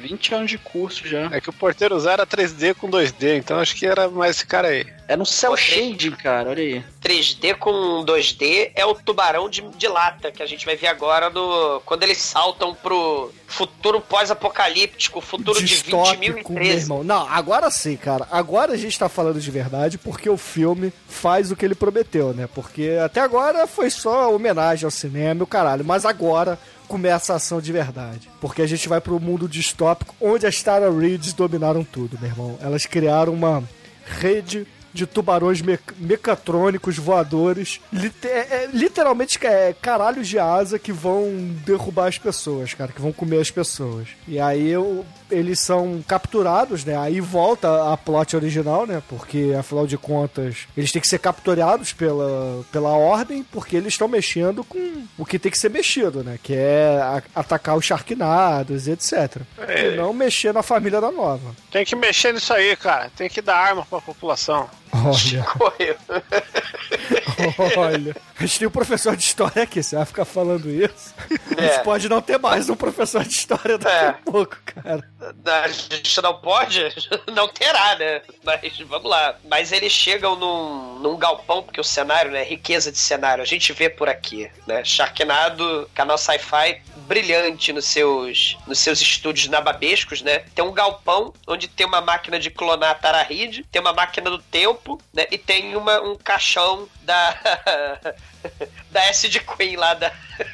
20 anos de curso já. É que o porteiro era 3D com 2D, então acho que era mais esse cara aí. É no cel shading, cara, olha aí. 3D com 2D é o tubarão de, de lata que a gente vai ver agora no quando eles saltam pro futuro pós-apocalíptico, futuro de Distópico, 20.013. irmão. Não, agora sim, cara. Agora a gente tá falando de verdade porque o filme faz o que ele prometeu, né? Porque até agora foi só homenagem ao cinema e o caralho. Mas agora começa a ação de verdade. Porque a gente vai pro mundo distópico onde as Tara Reeds dominaram tudo, meu irmão. Elas criaram uma rede de tubarões me- mecatrônicos voadores, é- é, literalmente é, caralhos de asa que vão derrubar as pessoas, cara, que vão comer as pessoas. E aí o- eles são capturados, né? Aí volta a plot original, né? Porque afinal de contas eles têm que ser capturados pela, pela ordem, porque eles estão mexendo com o que tem que ser mexido, né? Que é a- atacar os charquinados, etc. E não mexer na família da nova. Tem que mexer nisso aí, cara. Tem que dar arma pra população. Olha. Correu. Olha, a gente tem um professor de história aqui, você vai ficar falando isso. A É. gente pode não ter mais um professor de história daqui É. a pouco, cara. A gente não pode, não terá, né? Mas vamos lá. Mas eles chegam num, num galpão, porque o cenário, né? Riqueza de cenário. A gente vê por aqui, né? Sharknado, canal sci-fi brilhante nos seus, nos seus estúdios nababescos, né? Tem um galpão onde tem uma máquina de clonar a Tarahide, tem uma máquina do tempo, né? E tem uma, um caixão da. da SD Queen lá da.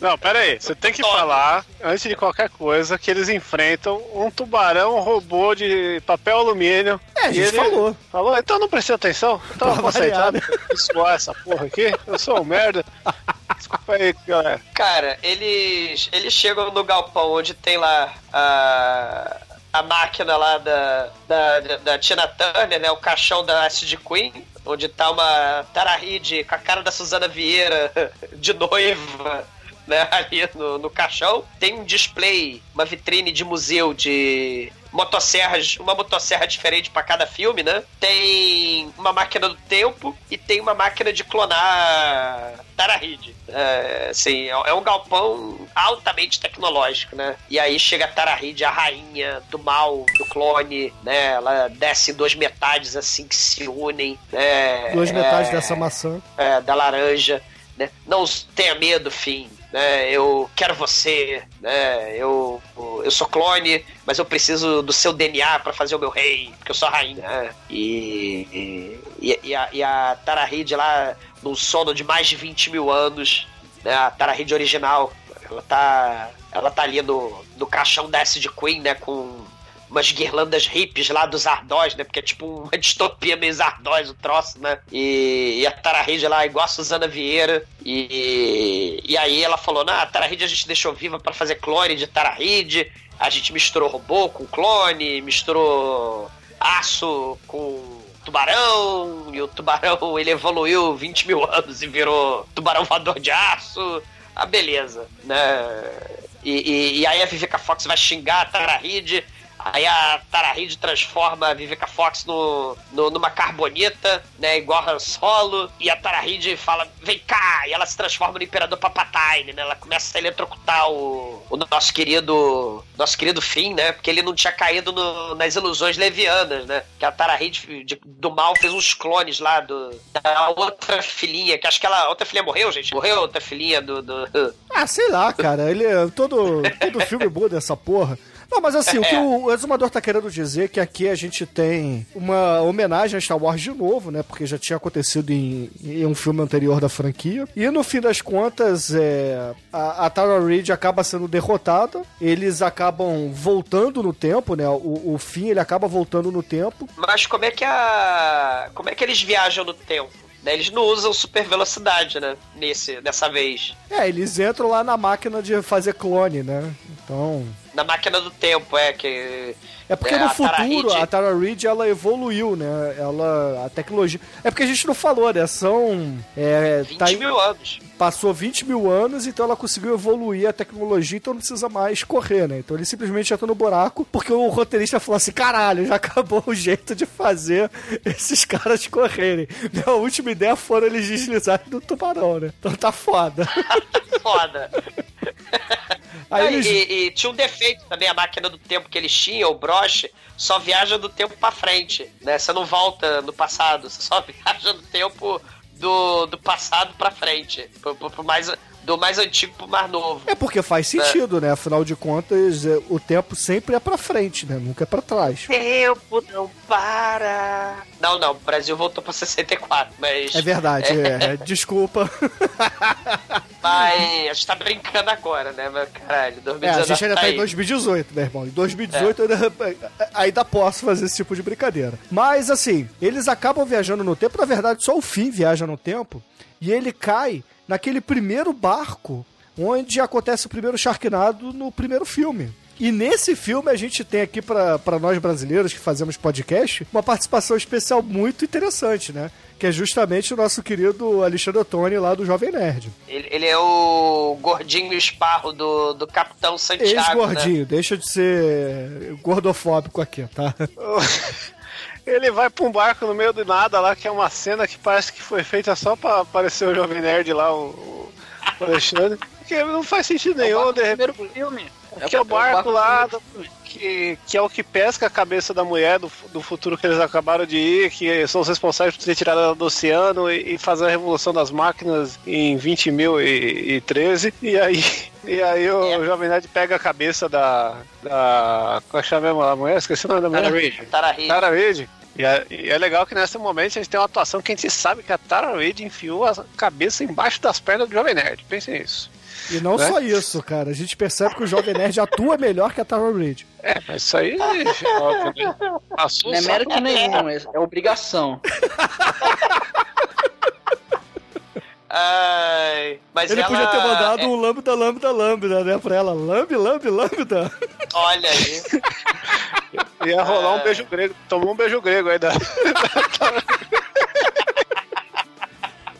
Não, pera aí. Você tem que falar, antes de qualquer coisa, que eles enfrentam um tubarão robô de papel alumínio. É, a E gente ele- falou. Falou? Então não prestei atenção. Então eu aceitar. Suar essa porra aqui. Eu sou um merda. Desculpa aí, galera. Cara, eles eles chegam no galpão onde tem lá a, a máquina lá da, da, da, Tina Turner, né? O caixão da Acid Queen, onde tá uma Tarahide com a cara da Suzana Vieira de noiva. Né, ali no, no caixão tem um display, uma vitrine de museu de motosserras, uma motosserra diferente pra cada filme, né? Tem uma máquina do tempo e tem uma máquina de clonar Tarahide. É, assim, é é um galpão altamente tecnológico, né? E aí chega a Tarahide, a rainha do mal, do clone, né? Ela desce duas metades assim que se unem, né? Duas metades É, dessa maçã. é, da laranja, né? Não tenha medo, fim. Né? Eu quero você, né? Eu, eu sou clone, mas eu preciso do seu DNA pra fazer o meu rei, porque eu sou a rainha. né? E, e, e a, e a Tarahide lá, num sono de mais de 20 mil anos, né? A Tarahide original, ela tá, ela tá ali no, no caixão da Acid Queen, né? Com umas guirlandas hippies lá dos Ardós, né? Porque é tipo uma distopia meio Ardós o troço, né? E, e a Tarahide lá, igual a Suzana Vieira. E, e aí ela falou: Nah, a Tarahide a gente deixou viva pra fazer clone de Tarahide. A gente misturou robô com clone, misturou aço com tubarão, e o tubarão ele evoluiu 20 mil anos e virou tubarão voador de aço. Ah, beleza, né? E, e, e aí a Vivica Fox vai xingar a Tarahide. Aí a Tarahide transforma a Vivica Fox no, no- numa carbonita, né? Igual a Solo. E a Tarahide fala, vem cá! E ela se transforma no Imperador Papatine, né? Ela começa a eletrocutar o, o nosso querido. Nosso querido Finn, né? Porque ele não tinha caído no- nas ilusões levianas, né? Que a Tarahide de- do mal fez uns clones lá do, da outra filhinha, que acho que ela. Outra filhinha morreu, gente. Morreu outra filhinha do. do- Ah, sei lá, cara. Ele é todo, todo filme muda essa porra. Não, mas assim, o que o Exumador tá querendo dizer é que aqui a gente tem uma homenagem a Star Wars de novo, né? Porque já tinha acontecido em, em um filme anterior da franquia. E no fim das contas, é, a, a Tara Reid acaba sendo derrotada. Eles acabam voltando no tempo, né? O, o fim ele acaba voltando no tempo. Mas como é que a. Como é que eles viajam no tempo? Né, Eles não usam super velocidade, né? Nesse, dessa vez. É, eles entram lá na máquina de fazer clone, né? Então. Na máquina do tempo, é que. É porque É, no a futuro a Tara Reid ela evoluiu, né? Ela a tecnologia. É porque a gente não falou, né? São é, 20 tá mil anos. passou 20 mil anos, então ela conseguiu evoluir a tecnologia, então não precisa mais correr, né? Então ele simplesmente entra no buraco porque o roteirista falou assim: caralho, já acabou o jeito de fazer esses caras correrem. A última ideia foram eles deslizarem do tubarão, né? Então tá foda. Foda. Aí eles... e, e tinha um defeito também, a máquina do tempo que eles tinham, o broche, só viaja do tempo pra frente, né? Você não volta no passado, você só viaja do tempo do, do passado pra frente. Pro, pro- pro mais, do mais antigo pro mais novo. É porque faz sentido, né? Afinal de contas, é, o tempo sempre é pra frente, né? Nunca é pra trás. Tempo não para. Não, não, o Brasil voltou pra 64, mas. É verdade, é. Desculpa. Mas a gente tá brincando agora, né? Mas caralho, É, 2019 a gente ainda tá aí. em 2018, né, irmão? Em 2018 eu ainda, ainda posso fazer esse tipo de brincadeira. Mas, assim, eles acabam viajando no tempo. Na verdade, só o fim viaja no tempo. E ele cai naquele primeiro barco onde acontece o primeiro Sharknado no primeiro filme. E nesse filme a gente tem aqui pra pra nós brasileiros que fazemos podcast uma participação especial muito interessante, né? Que é justamente o nosso querido Alexandre Ottoni lá do Jovem Nerd. Ele, ele é o gordinho esparro do, do Capitão Santiago. Né? Ex-gordinho, deixa de ser gordofóbico aqui, tá? Ele vai pra um barco no meio do nada lá, que é uma cena que parece que foi feita só pra aparecer o Jovem Nerd lá, o, o- o Alexandre. Porque não faz sentido nenhum, de repente. Primeiro filme. Que é o barco lá, do- que, que é o que pesca a cabeça da mulher do, do futuro que eles acabaram de ir, que são os responsáveis por ter tirado ela do oceano e, e fazer a revolução das máquinas em 20.013. E aí, e aí o Jovem Nerd pega a cabeça da. da. Qual é a mulher? Esqueci o nome da mulher. Tara Reid. Tara Reid. E é, e é legal que nesse momento a gente tem uma atuação que a gente sabe que a Tara Reid enfiou a cabeça embaixo das pernas do Jovem Nerd. Pensem nisso. E não Né? só isso, cara. A gente percebe que o Jovem Nerd atua melhor que a Tara Reid. É, mas isso aí. Passou Não é mérito nenhum, é é obrigação. Ai, mas Ele ela... podia ter mandado é- um lambda, lambda, lambda, né? Pra ela. Lambe, lambe, lambda. Olha aí. Ia rolar um É. beijo grego. Tomou um beijo grego aí da.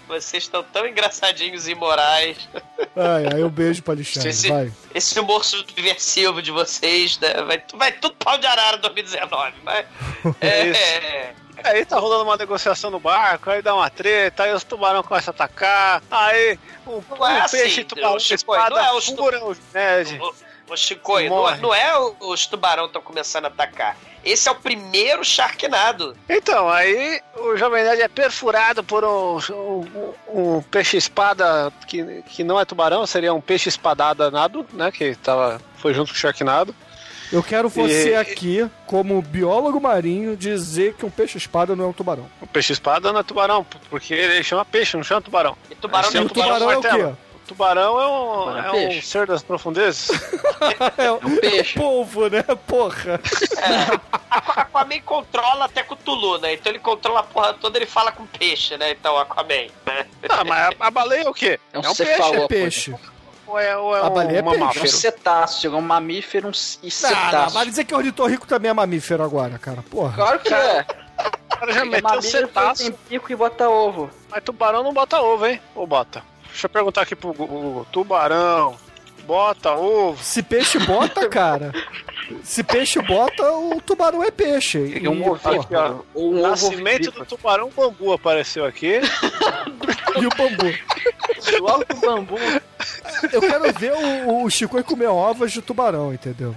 Vocês estão tão engraçadinhos e morais. Ai, ai, um beijo pra Alexandre, Esse, vai. esse humor subversivo de vocês, né? Vai, vai tudo pau de arara 2019. Mas, é, Isso. é, Aí tá rolando uma negociação no barco, aí dá uma treta, aí os tubarão começam a atacar, aí um, Não é um assim, peixe tubarão Chico, espada não é os fura o Ned. O, o Chico, não, não é os tubarão estão começando a atacar. Esse é o primeiro Sharknado. Então, aí o Jovem Nerd é perfurado por um, um, um peixe-espada que, que não é tubarão, seria um peixe-espadada nado, né? Que tava, foi junto com o Sharknado. Eu quero você E- aqui, como biólogo marinho, dizer que um peixe-espada não é um tubarão. O peixe-espada não é tubarão, porque ele chama peixe, não chama tubarão. E tubarão E é o um tubarão tubarão é o quê? O tubarão é um, Tubarão é é um peixe. ser das profundezas. É um peixe. Polvo, né? Porra. Aqua- Aquaman controla até com o Tulu, né? Então ele controla a porra toda, ele fala com peixe, né? Então, Aquaman. Né? ah, mas a, a baleia é o quê? É um peixe. cefalópode. É peixe. Ou é, ou é A um baleia é peixe. É um mamífero? cetáceo, um mamífero um e Não, não, cetáceo. vai dizer que o ornitorrinco também é mamífero agora, cara. Porra. Claro que é. O cara já meteu mamífero cetáceo, tem pico e bota ovo. mas tubarão não bota ovo, hein? Ou bota? Deixa eu perguntar aqui pro Google. Tubarão, bota ovo. Se peixe bota, cara. Se peixe bota, o tubarão é peixe. É um E, ovo. porra, Ou um ovo Nascimento do vivíparo. tubarão bambu apareceu aqui. e o bambu. Logo do bambu. Eu quero ver o, o Chico comer ovas de tubarão, entendeu?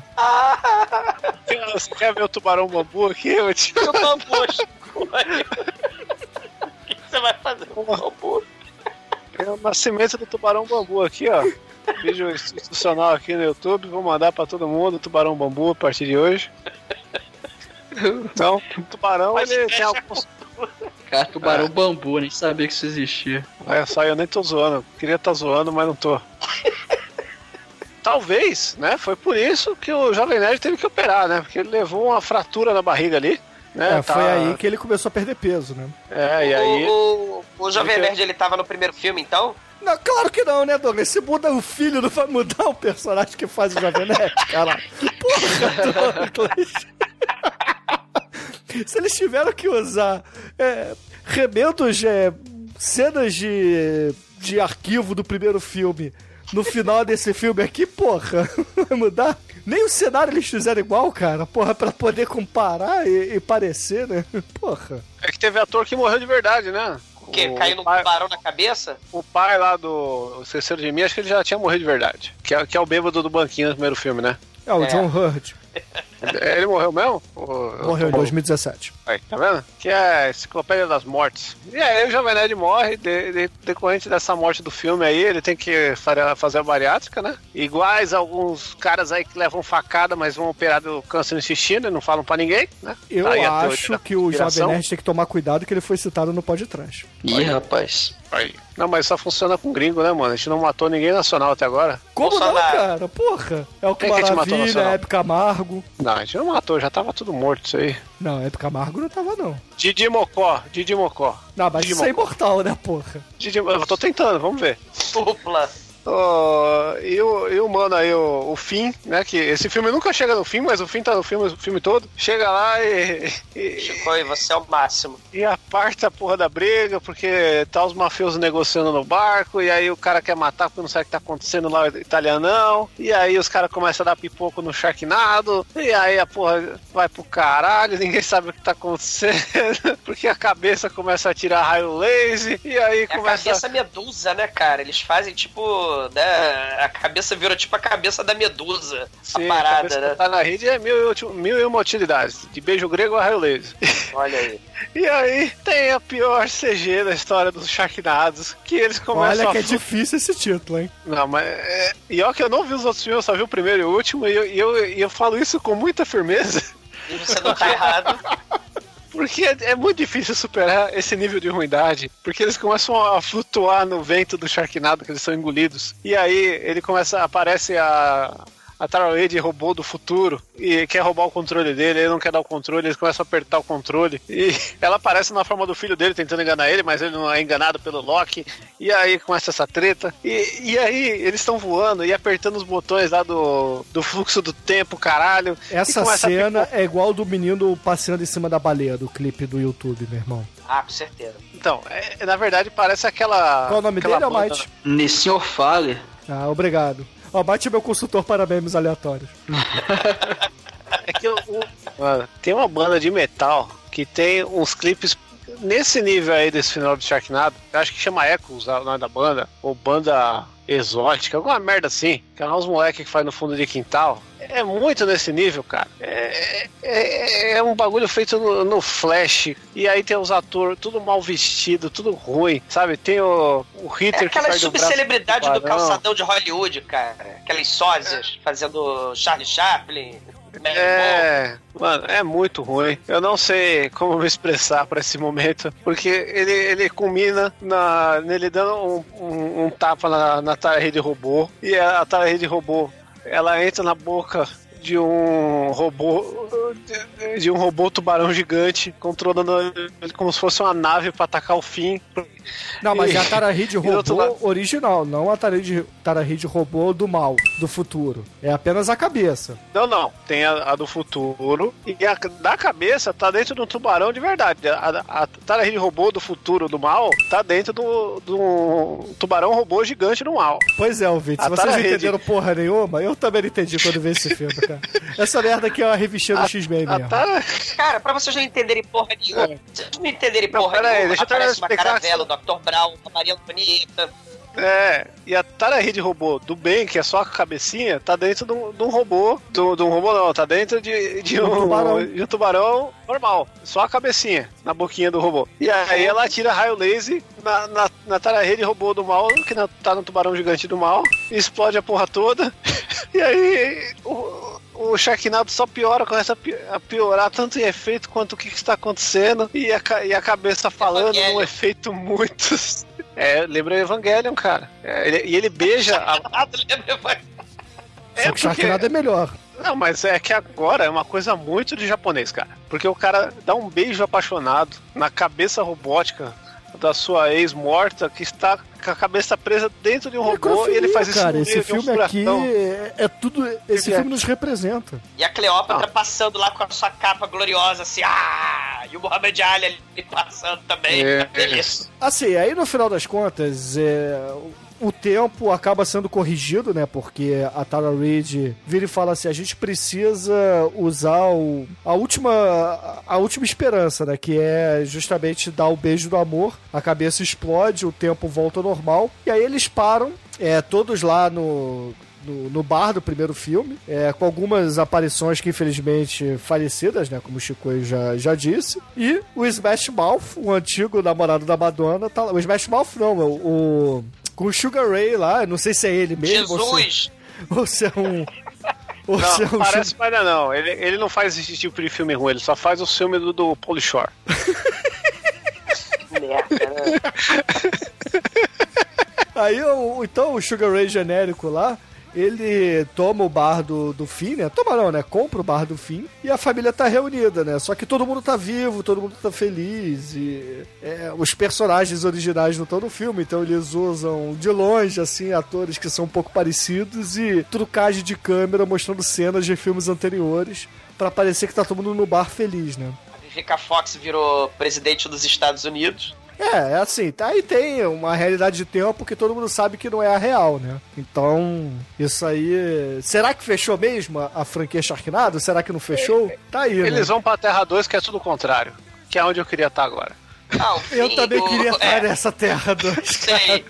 Você quer ver o tubarão bambu aqui? Eu te... O bambu, Chico? O que você vai fazer com o bambu? É o nascimento do tubarão bambu aqui, ó. Vídeo institucional aqui no YouTube. Vou mandar pra todo mundo tubarão bambu a partir de hoje. Então, o tubarão Mas ele tem alguns. Cara, tubarão bambu, nem sabia que isso existia. Olha só, eu nem tô zoando. Queria estar zoando, mas não tô. Talvez, né? Foi por isso que o Jovem Nerd teve que operar, né? Porque ele levou uma fratura na barriga ali. Né? É, foi Tá- aí que ele começou a perder peso, né? É, e aí. O, o, o Jovem Nerd, ele tava no primeiro filme, então? Não, claro que não, né, Douglas? Se muda o filho, não vai mudar o personagem que faz o Jovem Nerd, caralho. Porra, Douglas. Se eles tiveram que usar é, remendos, é, cenas de, de arquivo do primeiro filme no final desse filme aqui, porra, vai mudar? Nem o cenário eles fizeram igual, cara, porra, pra poder comparar e, e parecer, né? Porra. É que teve ator que morreu de verdade, né? Que O caiu no pai- tubarão na cabeça? O pai lá do Esqueceram de Mim, acho que ele já tinha morrido de verdade. Que é, que é o bêbado do banquinho no primeiro filme, né? É, o É. John Hurt. Ele morreu mesmo? Ou- Morreu em ou- 2017. Aí, tá vendo? Que é a enciclopédia das mortes. E aí o Jovem Nerd morre, de, de- decorrente dessa morte do filme aí, ele tem que fazer a bariátrica, né? Iguais alguns caras aí que levam facada, mas vão operar do câncer no intestino e não falam pra ninguém, né? Eu Tá acho que o Jovem. Nerd tem que tomar cuidado que ele foi citado no podcast. Ih, rapaz. Aí. Não, mas só funciona com gringo, né, mano? A gente não matou ninguém nacional até agora. Como Bolsonaro. não, cara? Porra. É o que Quem que te matou, Maravilha, Nacional? Épica Amargo. Não, a gente não matou, já tava tudo morto isso aí. Não, Épica Amargo não tava, não. Didi Mocó, Didi Mocó. Não, mas Didi isso é Mocó. imortal, né, porra? Didi, eu tô tentando, vamos ver. Dupla. Ó, e, o, e o mano aí, o, o Fim, né? Que esse filme nunca chega no fim, mas o Fim tá no filme, o filme todo. Chega lá e, e, Chico, e você é o máximo. e aparta a porra da briga, porque tá os mafiosos negociando no barco, e aí o cara quer matar porque não sabe o que tá acontecendo lá, o italianão. E aí os caras começam a dar pipoco no Sharknado, e aí a porra vai pro caralho, ninguém sabe o que tá acontecendo, porque a cabeça começa a tirar raio laser, e aí É a começa. cabeça medusa, né, cara? Eles fazem tipo. Né, a cabeça vira tipo a cabeça da medusa. Sim, a parada, cabeça né? que tá na rede é mil, e mil e uma utilidades. De beijo grego a raio laser. Olha aí. E aí tem a pior CG da história dos Sharknados, que eles começam Olha que a é difícil esse título, hein? Não, mas. É... E ó que eu não vi os outros filmes, eu só vi o primeiro e o último, e eu, e eu, e eu falo isso com muita firmeza, E você não tá errado. porque é, é muito difícil superar esse nível de ruindade, porque eles começam a flutuar no vento do Sharknado, que eles são engolidos. E aí ele começa, aparece a. A Taroid robô do futuro e quer roubar o controle dele, ele não quer dar o controle, eles começam a apertar o controle. E ela aparece na forma do filho dele tentando enganar ele, mas ele não é enganado pelo Loki. E aí começa essa treta. E, e aí eles estão voando e apertando os botões lá do, do fluxo do tempo, caralho. Essa cena é igual do menino passeando em cima da baleia do clipe do YouTube, meu irmão. Ah, com certeza. Então, é- na verdade parece aquela. Qual o nome dele, Almighty? Nesse senhor fale. Ah, obrigado. Ó, Mate é meu consultor para memes aleatórios. É que mano, tem uma banda de metal que tem uns clipes nesse nível aí desse final de Sharknado. Eu acho que chama Echoes o nome da banda, ou banda exótica, alguma merda assim. Que é uns moleques que faz no fundo de quintal. É muito nesse nível, cara. É, é, é um bagulho feito no, no flash. E aí tem os atores tudo mal vestido, tudo ruim, sabe? Tem o, o É Hitler que aquela perde o braço subcelebridade do tubarão. calçadão de Hollywood, cara. Aquelas sósias fazendo Charlie Chaplin. Monroe. É, mano, é muito ruim. Eu não sei como me expressar pra esse momento, porque ele, ele culmina na, nele dando um, um- um tapa na, na Tara Rede Robô, e a, a Tara Rede Robô, ela entra na boca de um robô de, de um robô tubarão gigante controlando ele como se fosse uma nave pra atacar o fim Não, mas E- é a Tarahid robô lado- original, não a Tarahid, Tarahid robô do mal, do futuro. É apenas a cabeça. Não, não. Tem a, a do futuro. E a da cabeça tá dentro de um tubarão de verdade. A, a, Tarahide robô do futuro do mal tá dentro do, do tubarão robô gigante do mal. Pois é, ouvinte, se vocês não Tarahid. entenderam porra nenhuma, eu também não entendi quando vi esse filme, cara. Essa merda aqui é uma revistinha do X-Men mesmo. Tara... Cara, pra vocês não entenderem porra nenhuma, vocês não entenderem Não, porra pera aí, nenhuma, deixa eu aparece uma explicar caravela, Dr. Brown, a Maria Antonieta. É, e a Tarahide robô do bem, que é só a cabecinha, tá dentro de um, de um robô. Do, de um robô não, tá dentro de, de, Um um, tubarão. de um tubarão normal. Só a cabecinha na boquinha do robô. E aí ela tira raio laser na, na, na Tarahide robô do mal, que na- tá no tubarão gigante do mal, e explode a porra toda. E aí o, o Sharknado só piora, começa a pi- a piorar tanto em efeito quanto o que, que está acontecendo. E a, e a cabeça falando Evangelion. num efeito muito. É, lembra Evangelion, cara. É, ele- e ele beija a, Só que Sharknado é melhor. Não, mas é que agora é uma coisa muito de japonês, cara. Porque o cara dá um beijo apaixonado na cabeça robótica da sua ex morta que está com a cabeça presa dentro de um robô e ele faz isso cara, esse de um filme aqui é, é tudo. Esse que é? filme nos representa. E a Cleópatra passando lá com a sua capa gloriosa, assim, ah! E o Muhammad Ali ali passando também. É. Beleza. Assim, aí no final das contas, é, o tempo acaba sendo corrigido, né? Porque a Tara Reid vira e fala assim: a gente precisa usar o, a, última, a última esperança, né? Que é justamente dar o beijo do amor. A cabeça explode, o tempo volta ao normal. E aí eles param, é, todos lá no. No, no bar do primeiro filme, é, com algumas aparições que infelizmente falecidas, né? Como o Chico já, já disse. E o Smash Mouth, o antigo namorado da Madonna, tá lá. O Smash Mouth não, o, o com o Sugar Ray lá, não sei se é ele mesmo. ou se- Jesus! Ou se é um. Ou se é Não, um parece mais não, não. Ele, ele não faz esse tipo de filme ruim, ele só faz o filme do, do Pauly Shore. Merda, né? Aí, então, o Sugar Ray genérico lá, ele toma o bar do, do Finn, né? Toma não, né? Compra o bar do Finn e a família tá reunida, né? Só que todo mundo tá vivo, todo mundo tá feliz e é, os personagens originais não estão no filme, então eles usam de longe, assim, atores que são um pouco parecidos e trucagem de câmera mostrando cenas de filmes anteriores pra parecer que tá todo mundo no bar feliz, né? A Vivica Fox virou presidente dos Estados Unidos. É, é assim, tá- aí tem uma realidade de tempo que todo mundo sabe que não é a real, né? Então, isso aí. Será que fechou mesmo a, a franquia Sharknado? Será que não fechou? Tá aí, Eles né? vão pra Terra 2, que é tudo o contrário. Que é onde eu queria estar agora. Ah, Eu fim também queria estar é, nessa Terra 2. Sei.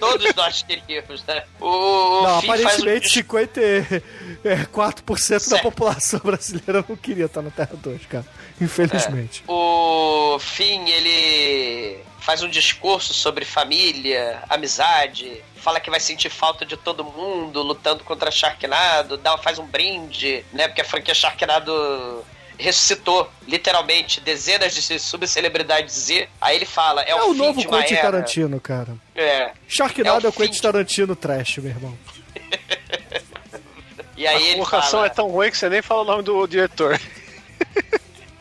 Todos nós queríamos, né? O, Não, faz um aparentemente 54% da Certo. população brasileira não queria estar na Terra 2, cara. Infelizmente. O Finn, ele faz um discurso sobre família, amizade, fala que vai sentir falta de todo mundo lutando contra Sharknado, dá, faz um brinde, né? Porque a franquia Sharknado ressuscitou, literalmente, dezenas de subcelebridades Z. Aí ele fala, é, É, o, o fim novo de uma Quentin era. Tarantino, cara. É. Sharknado É é o o Quentin de- Tarantino trash, meu irmão. E A aí ele colocação fala, é tão ruim que você nem fala o nome do diretor.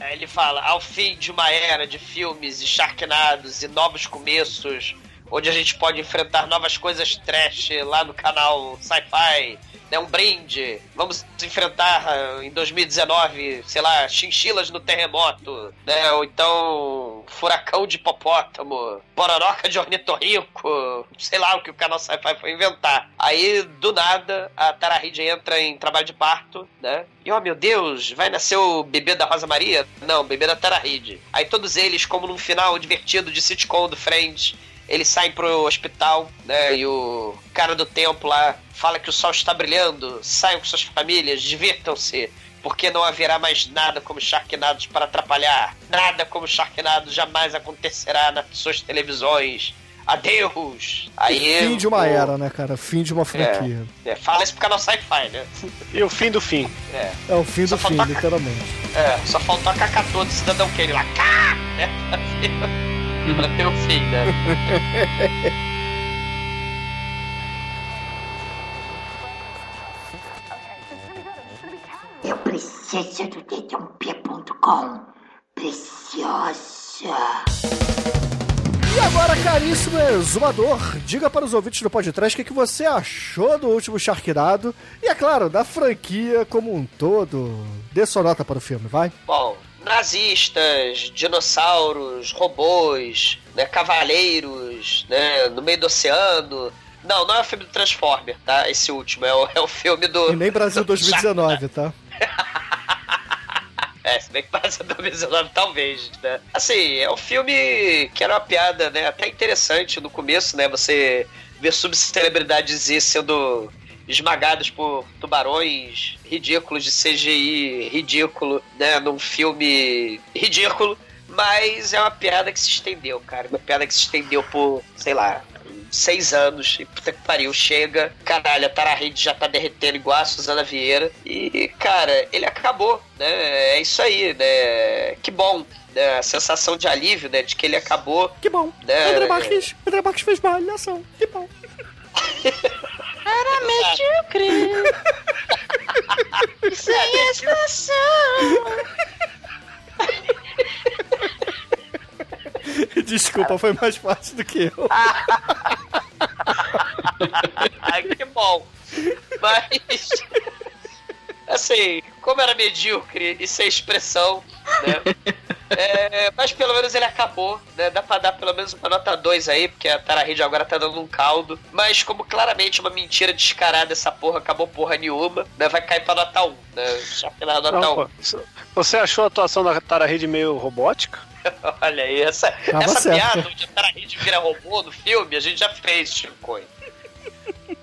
Aí ele fala, ao fim de uma era de filmes e Sharknados e novos começos, onde a gente pode enfrentar novas coisas trash lá no canal Sci-Fi, né, um brinde. Vamos enfrentar ah, em 2019, sei lá, chinchilas no terremoto, né, ou então furacão de hipopótamo, pororoca de ornitorrinco, sei lá o que o canal Sci-Fi foi inventar. Aí, do nada, a Tara Reid entra em trabalho de parto, né, e oh meu Deus, vai nascer o bebê da Rosa Maria? Não, o bebê da Tara Reid. Aí todos eles, como num final divertido de sitcom do Friends, eles saem pro hospital, né? E o cara do templo lá fala que o sol está brilhando, saiam com suas famílias, divirtam-se. Porque não haverá mais nada como Sharknados para atrapalhar. Nada como Sharknados jamais acontecerá nas suas televisões. Adeus! Aí, Fim de uma o- era, né, cara? Fim de uma franquia. É, fala isso pro canal Sci-Fi, né? E o fim do fim. É. É, o fim Só do fim, falta- literalmente. É, só faltou a cacatua do Cidadão Kane lá. Cá! Né? Pra ter o fim, né? Eu preciso do dedãopia.com. Preciosa. E agora, caríssimo exumador, diga para os ouvintes do podcast o que, que você achou do último Sharknado e, é claro, da franquia como um todo. Dê sua nota para o filme, vai. Bom, nazistas, dinossauros, robôs, né, cavaleiros, né, no meio do oceano. Não, não é o filme do Transformer, tá? Esse último, é o, é o filme do... E nem Brasil do 2019, tá? É, se bem que passa 2019, talvez, né? Assim, é um filme que era uma piada, né? Até interessante no começo, né? Você vê subcelebridades sendo esmagadas por tubarões ridículos de CGI ridículo, né? Num filme ridículo. Mas é uma piada que se estendeu, cara. Uma piada que se estendeu por, sei lá, seis anos e puta que pariu, chega. Caralho, a Tara Reid já tá derretendo igual a Suzana Vieira. E, cara, ele acabou, né? É isso aí, né? Que bom. Né? A sensação de alívio, né? De que ele acabou. Que bom. É. André Marques, André Marques fez uma alhação. Que bom. Era medíocre. Sem expressão. Desculpa, foi mais fácil do que eu. Ai, que bom. Mas. Assim, como era medíocre e sem expressão, né? É, É, mas pelo menos ele acabou, né? Dá pra dar pelo menos uma nota 2 aí, porque a Tara Reid agora tá dando um caldo. Mas como claramente uma mentira descarada essa porra acabou porra nenhuma, né? Vai cair pra nota 1, né? Já pela nota Não, 1. pô, Você achou a atuação da Tara Reid meio robótica? Olha aí, essa, Tava essa certo. piada onde a Tara Reid vira robô no filme, a gente já fez, Chico.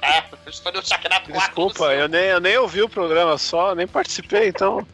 É, isso foi no Sharknado 4. Desculpa, eu nem, eu nem ouvi o programa só, nem participei, então.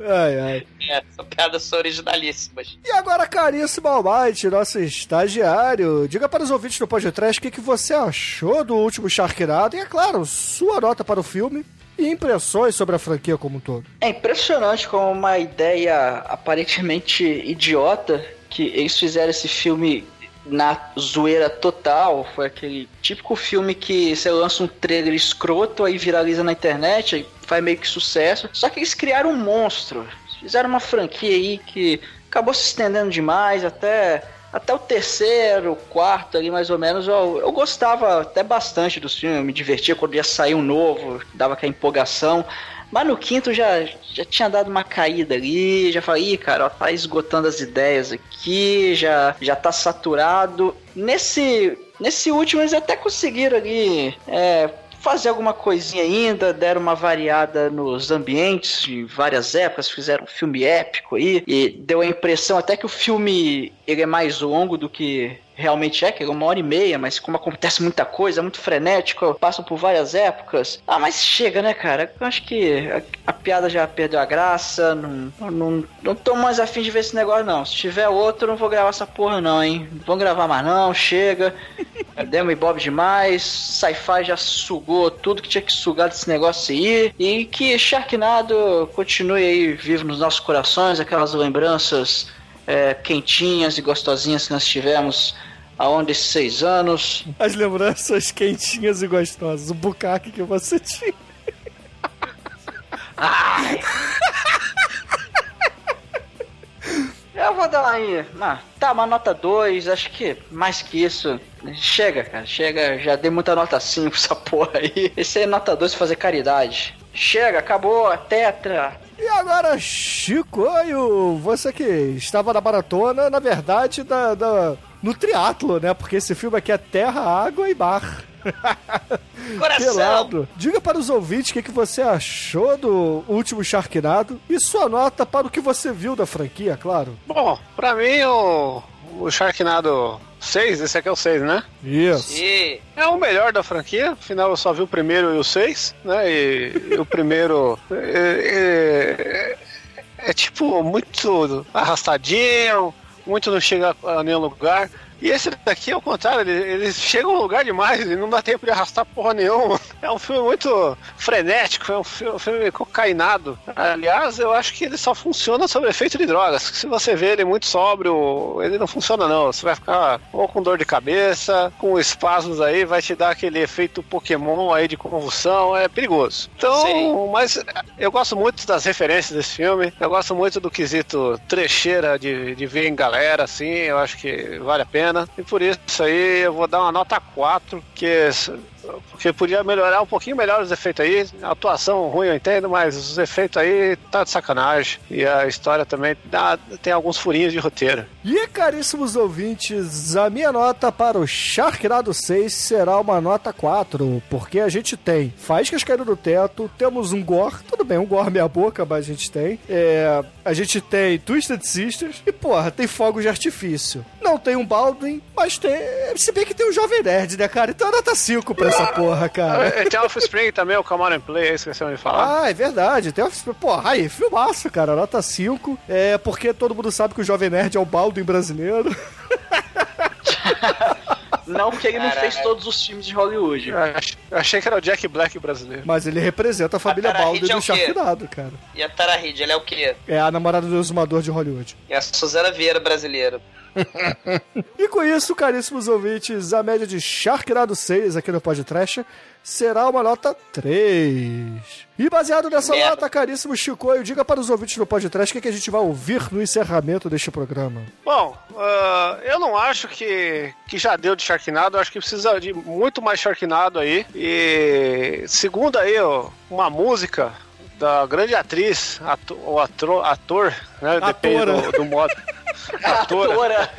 Ai, ai. É, são piadas originalíssimas. E agora, caríssimo Almighty, nosso estagiário, diga para os ouvintes do podcast o que, que você achou do último Sharknado e, é claro, sua nota para o filme e impressões sobre a franquia como um todo. É impressionante como uma ideia aparentemente idiota que eles fizeram esse filme na zoeira total. Foi aquele típico filme que você lança um trailer escroto, aí viraliza na internet, aí faz meio que sucesso. Só que eles criaram um monstro. Fizeram uma franquia aí que acabou se estendendo demais, até, até o terceiro, quarto ali mais ou menos. Eu, eu gostava até bastante dos filmes, eu me divertia quando ia sair um novo, dava aquela empolgação. Mas no quinto já, já tinha dado uma caída ali, já falei, cara, ó, tá esgotando as ideias aqui, já, já tá saturado. Nesse, nesse último eles até conseguiram ali é, fazer alguma coisinha ainda, deram uma variada nos ambientes de várias épocas, fizeram um filme épico aí, e deu a impressão até que o filme ele é mais longo do que realmente é, que é uma hora e meia, mas como acontece muita coisa, é muito frenético, passam por várias épocas. Ah, mas chega, né, cara? Eu acho que a, a piada já perdeu a graça, não, não, não tô mais afim de ver esse negócio, não. Se tiver outro, eu não vou gravar essa porra, não, hein? Não vou gravar mais, não, chega. Demo e Bob demais, Sci-Fi já sugou tudo que tinha que sugar desse negócio aí. E que Sharknado continue aí vivo nos nossos corações, aquelas lembranças é, quentinhas e gostosinhas que nós tivemos longo desses seis anos. As lembranças quentinhas e gostosas, o bucaque que você tinha. Ai. Eu vou dar aí, ah, tá, uma nota 2, acho que mais que isso. Chega, cara, chega, já dei muita nota 5 essa porra aí. Esse aí é nota 2 pra fazer caridade. Chega, acabou tetra. E agora, Chicoio, você que estava na maratona, na verdade, da, da- no triatlo, né? Porque esse filme aqui é terra, água e mar. Coração! Pelado. Diga para os ouvintes o que, que você achou do último Sharknado e sua nota para o que você viu da franquia, claro. Bom, pra mim o, o Sharknado 6, esse aqui é o 6, né? Isso. E É o melhor da franquia, afinal eu só vi o primeiro e o 6, né? E, e o primeiro é, é- é tipo muito arrastadinho, muito não chega a nenhum lugar. E esse daqui, ao contrário, ele, ele chega a um lugar demais e não dá tempo de arrastar porra nenhuma. É um filme muito frenético, é um filme, um filme cocainado. Aliás, eu acho que ele só funciona sob efeito de drogas. Se você vê ele muito sóbrio, ele não funciona não. Você vai ficar ou com dor de cabeça, com espasmos aí, vai te dar aquele efeito Pokémon aí de convulsão, é perigoso. Então, Sim. mas eu gosto muito das referências desse filme. Eu gosto muito do quesito trecheira de, de ver em galera, assim. Eu acho que vale a pena. E por isso aí eu vou dar uma nota 4, que porque podia melhorar um pouquinho melhor os efeitos aí. A atuação ruim eu entendo, mas os efeitos aí tá de sacanagem. E a história também dá- tem alguns furinhos de roteiro. E caríssimos ouvintes, a minha nota para o Sharknado 6 será uma nota 4, porque a gente tem faíscas caindo do teto, temos um gore, tudo bem, um gore meia boca, mas a gente tem. É, a gente tem Twisted Sisters e, porra, tem fogos de artifício. Não tem um Baldwin, mas tem. Se bem que tem um Jovem Nerd, né, cara? Então é nota 5 pra essa porra, cara. É, Tem Offspring também, o Come On and Play, esqueceu de falar. Ah, é verdade. Tem Offspring. Porra, aí, filmaço, cara. Nota 5. É porque todo mundo sabe que o Jovem Nerd é o Baldwin brasileiro. Não, porque ele não Caralho. fez todos os filmes de Hollywood. Eu ach- eu achei que era o Jack Black brasileiro. Mas ele representa a família Baldwin Reid é do? Sharknado, cara. E a Tara Reid, ela é o quê? É a namorada do exumador de Hollywood. É a Suzana Vieira brasileira. e com isso, caríssimos ouvintes, a média de Sharknado 6 aqui no Pod Trash será uma nota 3. E baseado nessa Merda. nota, caríssimo Chico, eu diga para os ouvintes do podcast o que, é que a gente vai ouvir no encerramento deste programa. Bom, uh, eu não acho que, que já deu de Sharknado, acho que precisa de muito mais Sharknado aí. E segundo aí, ó, uma música da grande atriz, ou ator, ator né, depende do, do modo. atora. atora.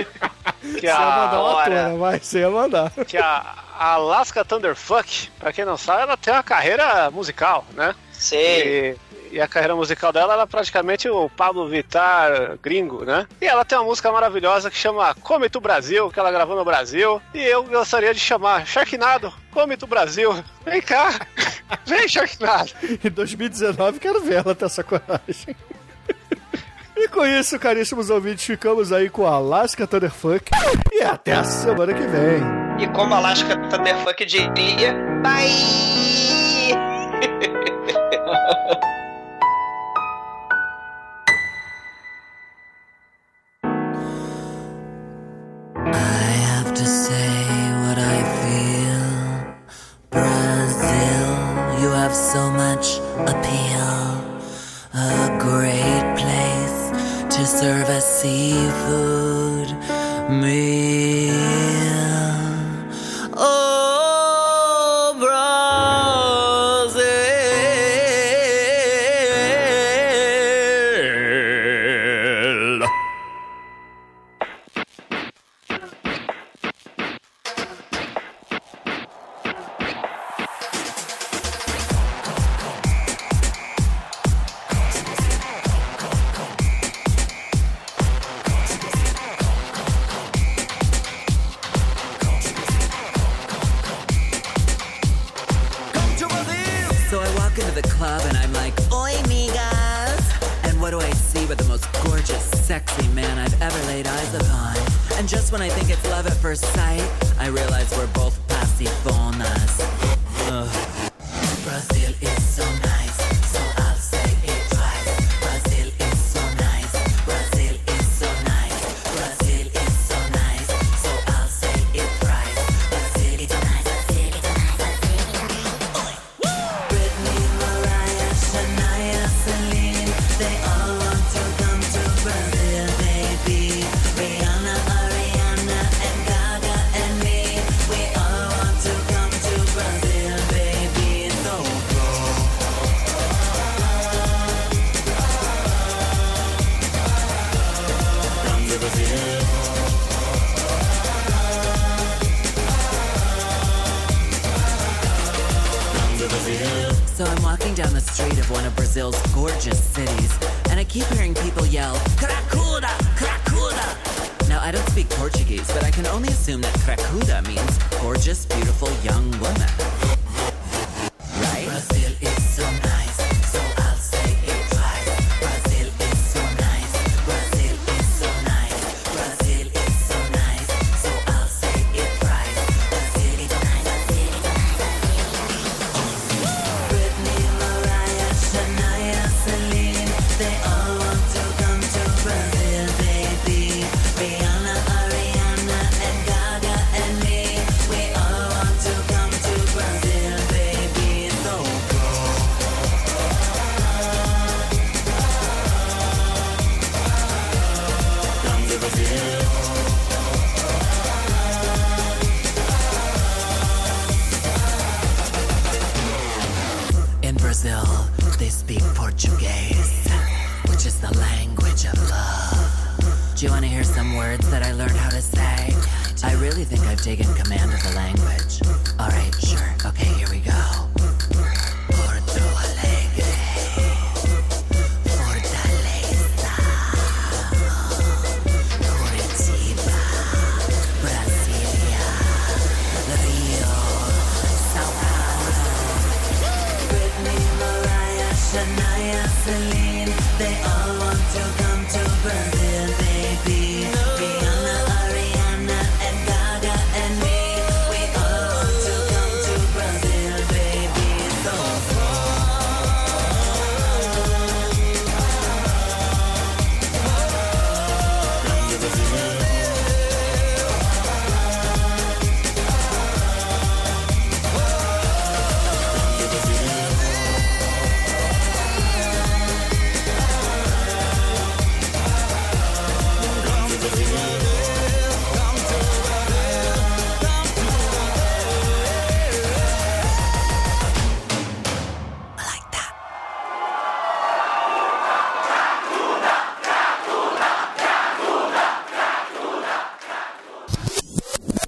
Que a... mandar uma atora, mas você ia mandar. Que a Alaska Thunderfuck, pra quem não sabe, ela tem uma carreira musical, né? Sim. E, e a carreira musical dela era é praticamente o Pablo Vittar gringo, né? E ela tem uma música maravilhosa que chama Come Tu Brasil, que ela gravou no Brasil. E eu gostaria de chamar Sharknado, Come Tu Brasil, vem cá, vem Sharknado. Em 2019 quero ver ela tá ter essa coragem. E com isso, caríssimos ouvintes, ficamos aí com Alaska Thunderfuck. E até a semana que vem. E como Alaska Thunderfuck diria, bye! so much appeal. A great place. to serve as seafood me.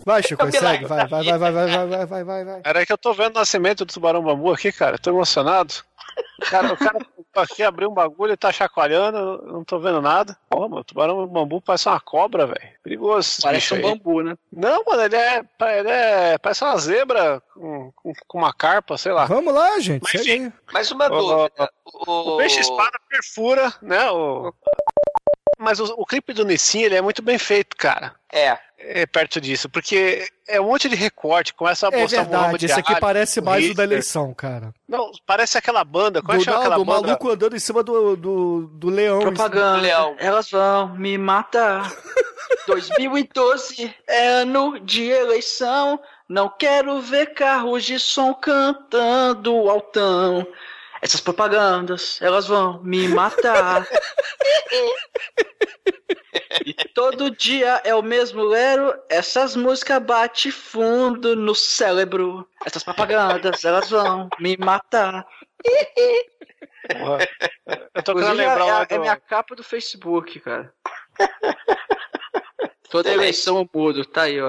Vai, da vai, vai, vai, vai, vai, vai, vai, vai, vai. Era que eu tô vendo o nascimento do tubarão bambu aqui, cara. Tô emocionado. Cara, o cara aqui abriu um bagulho e tá chacoalhando, eu não tô vendo nada. Pô, mano, o tubarão bambu parece uma cobra, velho. Perigoso. esse Parece um aí. bambu, né? Não, mano, ele é, ele é. Parece uma zebra com, com, com uma carpa, sei lá. Vamos lá, gente. Mas, aí. Mais uma dúvida. O, O peixe espada perfura, né? O... Mas o, o clipe do Nissin, ele é muito bem feito, cara. É. É perto disso, porque é um monte de recorte, começa a É mostrar verdade, Muhammad esse aqui Ali, parece o mais o da Hitler. eleição, cara. Não, parece aquela banda. Qual é Do, não, aquela do banda? maluco andando em cima do, do, do leão. Propaganda. Leão. Elas vão me matar. 2012 é ano de eleição. Não quero ver carros de som cantando altão. Essas propagandas, elas vão me matar. E todo dia é o mesmo lero, essas músicas bate fundo no cérebro. Essas propagandas, elas vão me matar. Porra. Eu tô querendo lembrar é, lá é, do... é minha capa do Facebook, cara. Toda eleição eu mudo, tá aí, ó.